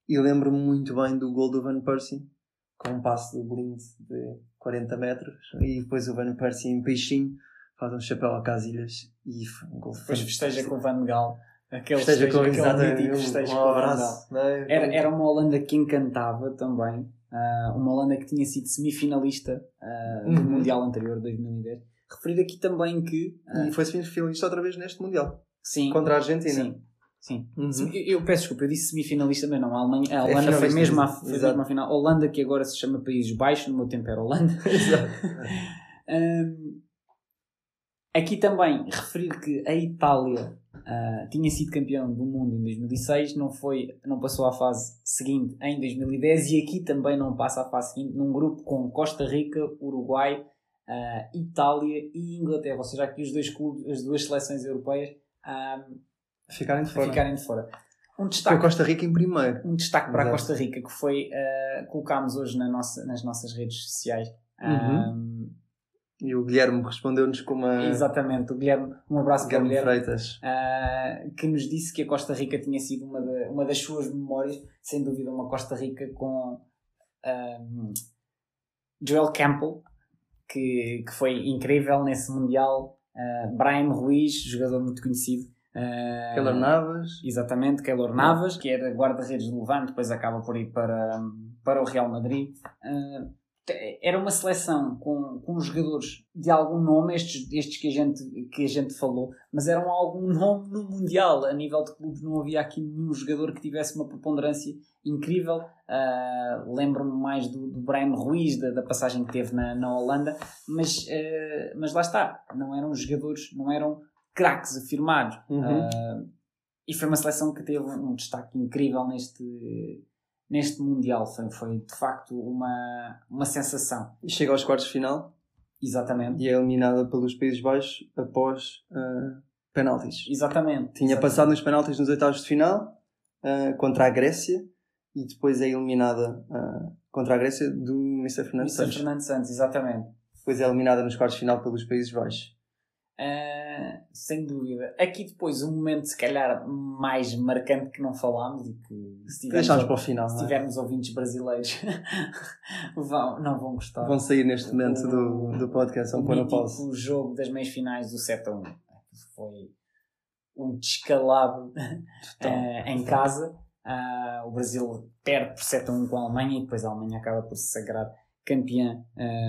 E lembro-me muito bem do gol do Van Persie com um passo do Blind de 40 metros e depois o Van Persie em peixinho faz um chapéu a Casilhas e um gol Depois festeja com o Van Gaal. Aquele Festeja com aquele mítico um- um com o Van abraço, Gaal. não é? Era, era uma Holanda que encantava também. Ah, uma Holanda que tinha sido semifinalista ah, do Uhum. Mundial anterior, 2010. Referir aqui também que. ah, E foi semifinalista outra vez neste Mundial. sim, Contra a Argentina. sim, sim. Uhum. Eu, eu peço desculpa, eu disse semifinalista, mas não. A, Alemanha, a É Holanda foi, finalista, mesmo à, exato. foi mesmo à final. Holanda, que agora se chama Países Baixos, no meu tempo era Holanda. Exato. aqui também referir que a Itália ah, tinha sido campeão do mundo em 2006, não, foi, não passou à fase seguinte em 2010 e aqui também não passa à fase seguinte num grupo com Costa Rica, Uruguai, ah, Itália e Inglaterra, ou seja, aqui os dois clubes, as duas seleções europeias ah, Ficarem de a fora. ficarem de fora. Um Foi destaque Costa Rica em primeiro. um destaque para a Exato. Costa Rica que foi uh, colocámos hoje na nossa, nas nossas redes sociais. Uhum. Um, E o Guilherme respondeu-nos com uma. Exatamente, o Guilherme, um abraço para o Guilherme Guilherme, Freitas. uh, que nos disse que a Costa Rica tinha sido uma, da- uma das suas memórias, sem dúvida, uma Costa Rica com um, Joel Campbell, que, que foi incrível nesse Mundial, uh, Brian Ruiz, jogador muito conhecido. uh, Keller Navas. Exatamente, Keylor Navas, que era guarda-redes do Levante, depois acaba por ir para, para o Real Madrid. Te- era uma seleção com, com jogadores de algum nome, estes, estes que, a gente, que a gente falou, mas eram algum nome no Mundial. A nível de clubes não havia aqui nenhum jogador que tivesse uma preponderância incrível. Ah, Lembro-me mais do, do Brian Ruiz, da, da passagem que teve na, na Holanda, mas, ah, mas lá está, não eram jogadores, não eram craques afirmados. Uhum. Ah, e foi uma seleção que teve um destaque incrível neste, neste Mundial. Foi, foi de facto uma, uma sensação. E chega aos quartos de final Exatamente. e é eliminada pelos Países Baixos após ah, penaltis. Exatamente. Tinha Exatamente. passado nos penaltis nos oitavos de final ah, contra a Grécia e depois é eliminada ah, contra a Grécia do Mr. Fernando Mr. Santos. Fernando Santos, exatamente. Depois é eliminada nos quartos de final pelos Países Baixos. Ah, sem dúvida. Aqui depois um momento se calhar mais marcante que não falámos e que se tivermos, Deixámos para o final. se é? tivermos ouvintes brasileiros vão, não vão gostar. Vão sair neste momento do, do podcast, vão o pôr na pausa. jogo das meias finais do 7 a 1. Foi um descalabro eh, em casa. Ah, o Brasil perde por 7 a 1 com a Alemanha e depois a Alemanha acaba por se sagrar campeã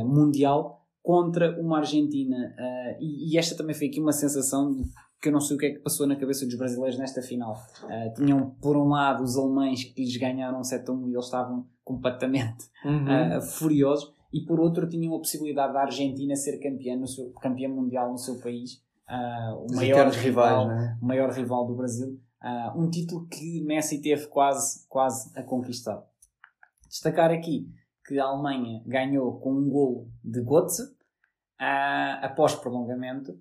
mundial contra uma Argentina. Ah, e, e esta também foi aqui uma sensação que eu não sei o que é que passou na cabeça dos brasileiros nesta final. Ah, tinham, por um lado, os alemães que lhes ganharam 7 a 1 e eles estavam completamente uhum. uh, furiosos e por outro tinham a possibilidade da Argentina ser campeã, no seu, campeã mundial no seu país uh, o maior rival, rivais, é? o maior rival do Brasil uh, um título que Messi teve quase, quase a conquistar destacar aqui que a Alemanha ganhou com um golo de Götze uh, após prolongamento.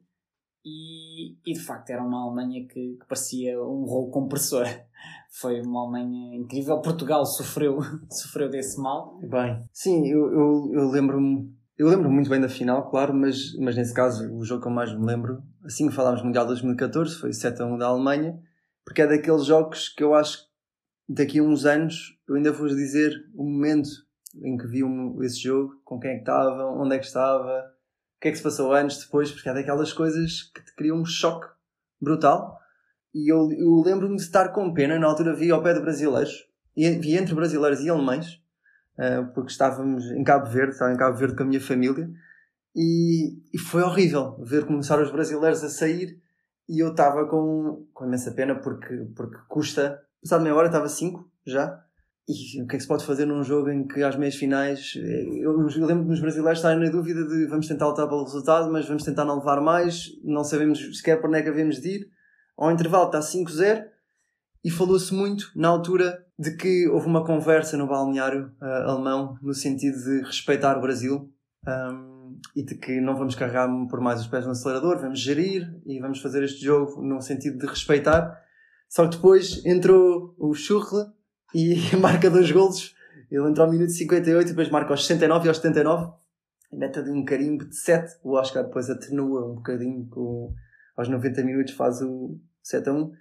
E, e de facto era uma Alemanha que, que parecia um rolo compressor. Foi uma Alemanha incrível. Portugal sofreu, sofreu desse mal. Bem, sim, eu, eu, eu lembro-me. Eu lembro muito bem da final, claro, mas, mas nesse caso o jogo que eu mais me lembro, assim que falámos Mundial 2014, foi 7 a 1 da Alemanha, porque é daqueles jogos que eu acho que daqui a uns anos eu ainda vou dizer o momento em que vi um- esse jogo, com quem é que estava, onde é que estava, o que é que se passou antes, depois, porque é daquelas coisas que te criam um choque brutal. E eu, eu lembro-me de estar com pena, na altura vi ao pé de brasileiros, e vi entre brasileiros e alemães, Uh, porque estávamos em Cabo Verde, estava em Cabo Verde com a minha família, e, e foi horrível ver começar os brasileiros a sair e eu estava com, com imensa pena porque, porque custa. Passado meia hora estava 5 já. E o que é que se pode fazer num jogo em que às meias finais eu, eu lembro dos brasileiros estarem na dúvida de vamos tentar lutar pelo resultado, mas vamos tentar não levar mais, não sabemos sequer para onde é que havemos de ir. Ao intervalo está 5-0 e falou-se muito na altura de que houve uma conversa no balneário ah, alemão no sentido de respeitar o Brasil um, e de que não vamos carregar por mais os pés no acelerador, vamos gerir e vamos fazer este jogo no sentido de respeitar. Só que depois entrou o Schurrle e marca dois golos. Ele entrou ao minuto 58 e depois marca aos 69 e aos 79 e mete ali um carimbo de 7. O Oscar depois atenua um bocadinho com, aos 90 minutos faz o 7 a 1.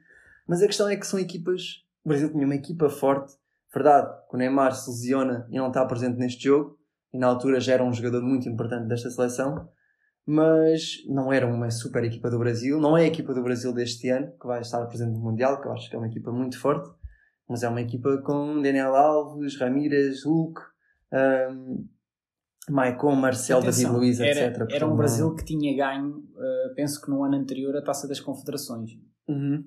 Mas a questão é que são equipas. O Brasil tinha uma equipa forte, Verdade que o Neymar se lesiona e não está presente neste jogo, e na altura já era um jogador muito importante desta seleção, mas não era uma super equipa do Brasil, não é a equipa do Brasil deste ano que vai estar presente no Mundial, que eu acho que é uma equipa muito forte, mas é uma equipa com Daniel Alves, Ramírez, Hulk, um, Maicon, Marcel, Atenção, David Luiz, era, etc. Era um Brasil que tinha ganho, uh, penso que no ano anterior, a Taça das Confederações. Uhum.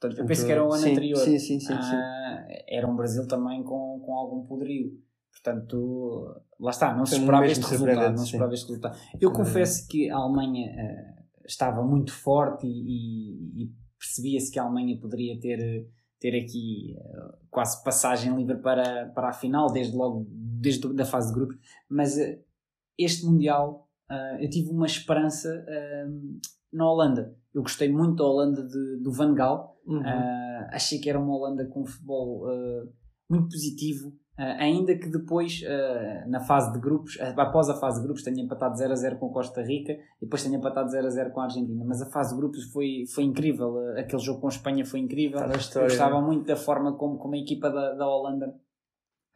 Portanto, eu penso que era o ano sim, anterior. Sim, sim, sim. sim. Ah, era um Brasil também com, com algum poderio. Portanto, lá está, não se esperava este resultado. Não se esperava este resultado. Eu Também. confesso que a Alemanha ah, estava muito forte e, e- e percebia-se que a Alemanha poderia ter, ter aqui ah, quase passagem livre para, para a final, desde logo desde a fase de grupos. Mas ah, este Mundial ah, eu tive uma esperança na Holanda. Eu gostei muito da Holanda de- do Van Gaal. Uhum. Uh, achei que era uma Holanda com um futebol muito positivo, uh, ainda que depois, uh, na fase de grupos, uh, após a fase de grupos, tenha empatado 0 a 0 com Costa Rica e depois tenha empatado 0 a 0 com a Argentina. Mas a fase de grupos foi, foi incrível, uh, aquele jogo com a Espanha foi incrível. História. gostava muito da forma como, como a equipa da, da Holanda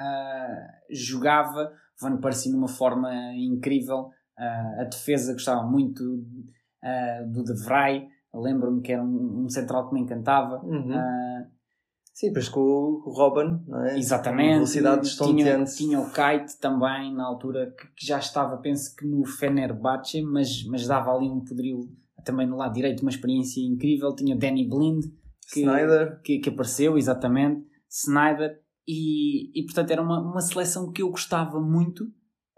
ah, jogava. Van Persie numa forma incrível. Ah, a defesa gostava muito ah, do De Vrij. Lembro-me que era um, um central que me encantava. Uhum. Sim, depois com o Robin, não é? exatamente. Velocidade tinha, tinha o Kite também, na altura, que, que já estava, penso que no Fenerbahçe, mas, mas dava ali um poderio também no lado direito, uma experiência incrível. Tinha Danny Blind, que, Snyder. que, que apareceu, exatamente, Snyder, e, e portanto era uma, uma seleção que eu gostava muito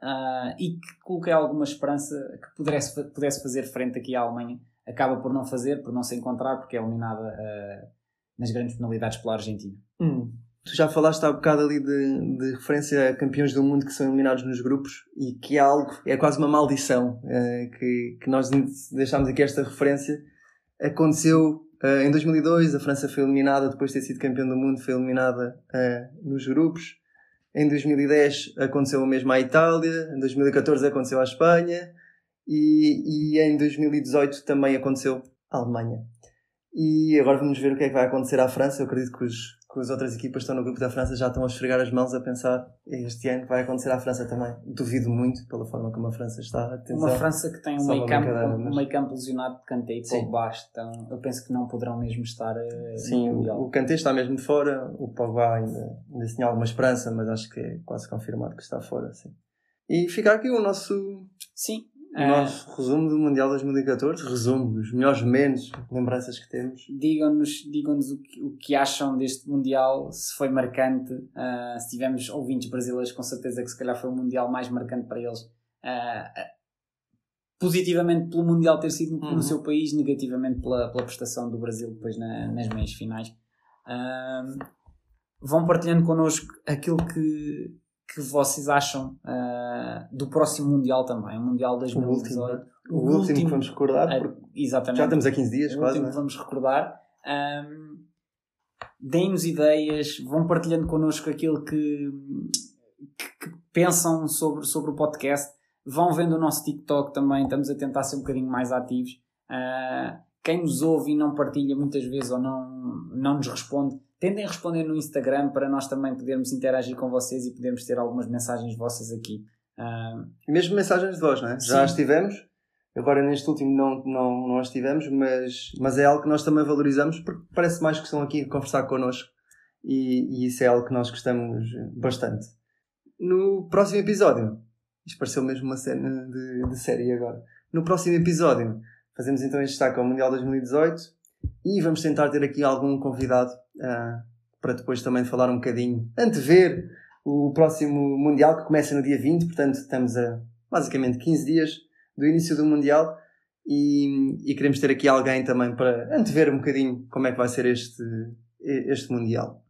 ah, e que coloquei alguma esperança que pudesse, pudesse fazer frente aqui à Alemanha. Acaba por não fazer, por não se encontrar, porque é eliminada ah, nas grandes penalidades pela Argentina. Hum. Tu já falaste há bocado ali de, de referência a campeões do mundo que são eliminados nos grupos e que é algo, é quase uma maldição eh, que, que nós deixámos aqui esta referência. Aconteceu eh, em 2002, a França foi eliminada depois de ter sido campeão do mundo, foi eliminada eh, nos grupos. Em 2010 aconteceu o mesmo à Itália, em 2014 aconteceu à Espanha e, e em 2018 também aconteceu à Alemanha. E agora vamos ver o que é que vai acontecer à França. Eu acredito que, os, que as outras equipas que estão no grupo da França já estão a esfregar as mãos a pensar este ano vai acontecer à França também. Duvido muito pela forma como a França está. Atenção. Uma França que tem um meio campo, brincadeira, um mas- meio campo lesionado de Kanté e. Pogba, então eu penso que não poderão mesmo estar ah, Sim, o, o Kanté está mesmo fora, o Pogba ainda, ainda tinha alguma esperança, mas acho que é quase confirmado que está fora. Sim. E fica aqui o nosso, Sim. O ah, nosso resumo do Mundial 2014. Resumo, os melhores momentos, lembranças que temos. Digam-nos digam o, que, o que acham deste Mundial, se foi marcante, ah, se tivemos ouvintes brasileiros, com certeza que se calhar foi o Mundial mais marcante para eles. Ah, positivamente pelo Mundial ter sido no, Uhum. no seu país, negativamente pela, pela prestação do Brasil depois na- nas meias finais. Ah, vão partilhando connosco aquilo que, que vocês acham ah, do próximo Mundial também, o Mundial O último, 2018. o último que vamos recordar, porque exatamente. já estamos a 15 dias o quase. último não que vamos recordar. Ahm, Deem-nos ideias, vão partilhando connosco aquilo que, que- que pensam sobre, sobre o podcast. Vão vendo o nosso TikTok também, estamos a tentar ser um bocadinho mais ativos. Ah, quem nos ouve e não partilha muitas vezes ou não, não nos responde, tentem responder no Instagram para nós também podermos interagir com vocês e podermos ter algumas mensagens vossas aqui. E mesmo mensagens de voz, não é? Já Sim. as tivemos. Agora neste último não, não, não as tivemos, mas, mas é algo que nós também valorizamos porque parece mais que estão aqui a conversar connosco e, e isso é algo que nós gostamos bastante. No próximo episódio, isto pareceu mesmo uma cena de, de série agora. No próximo episódio, fazemos então este destaque ao Mundial 2018 e vamos tentar ter aqui algum convidado ah, para depois também falar um bocadinho, antever o próximo Mundial que começa no dia 20, portanto estamos a basicamente 15 dias do início do Mundial e, e queremos ter aqui alguém também para antever um bocadinho como é que vai ser este, este Mundial.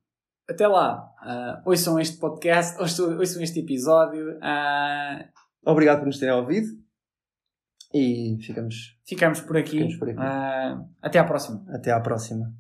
até lá, ah, ouçam este podcast, ouçam, ouçam este episódio. ah, Obrigado por nos terem ouvido e ficamos ficamos por aqui. Ficamos por aqui. Ah, até à próxima. até à próxima.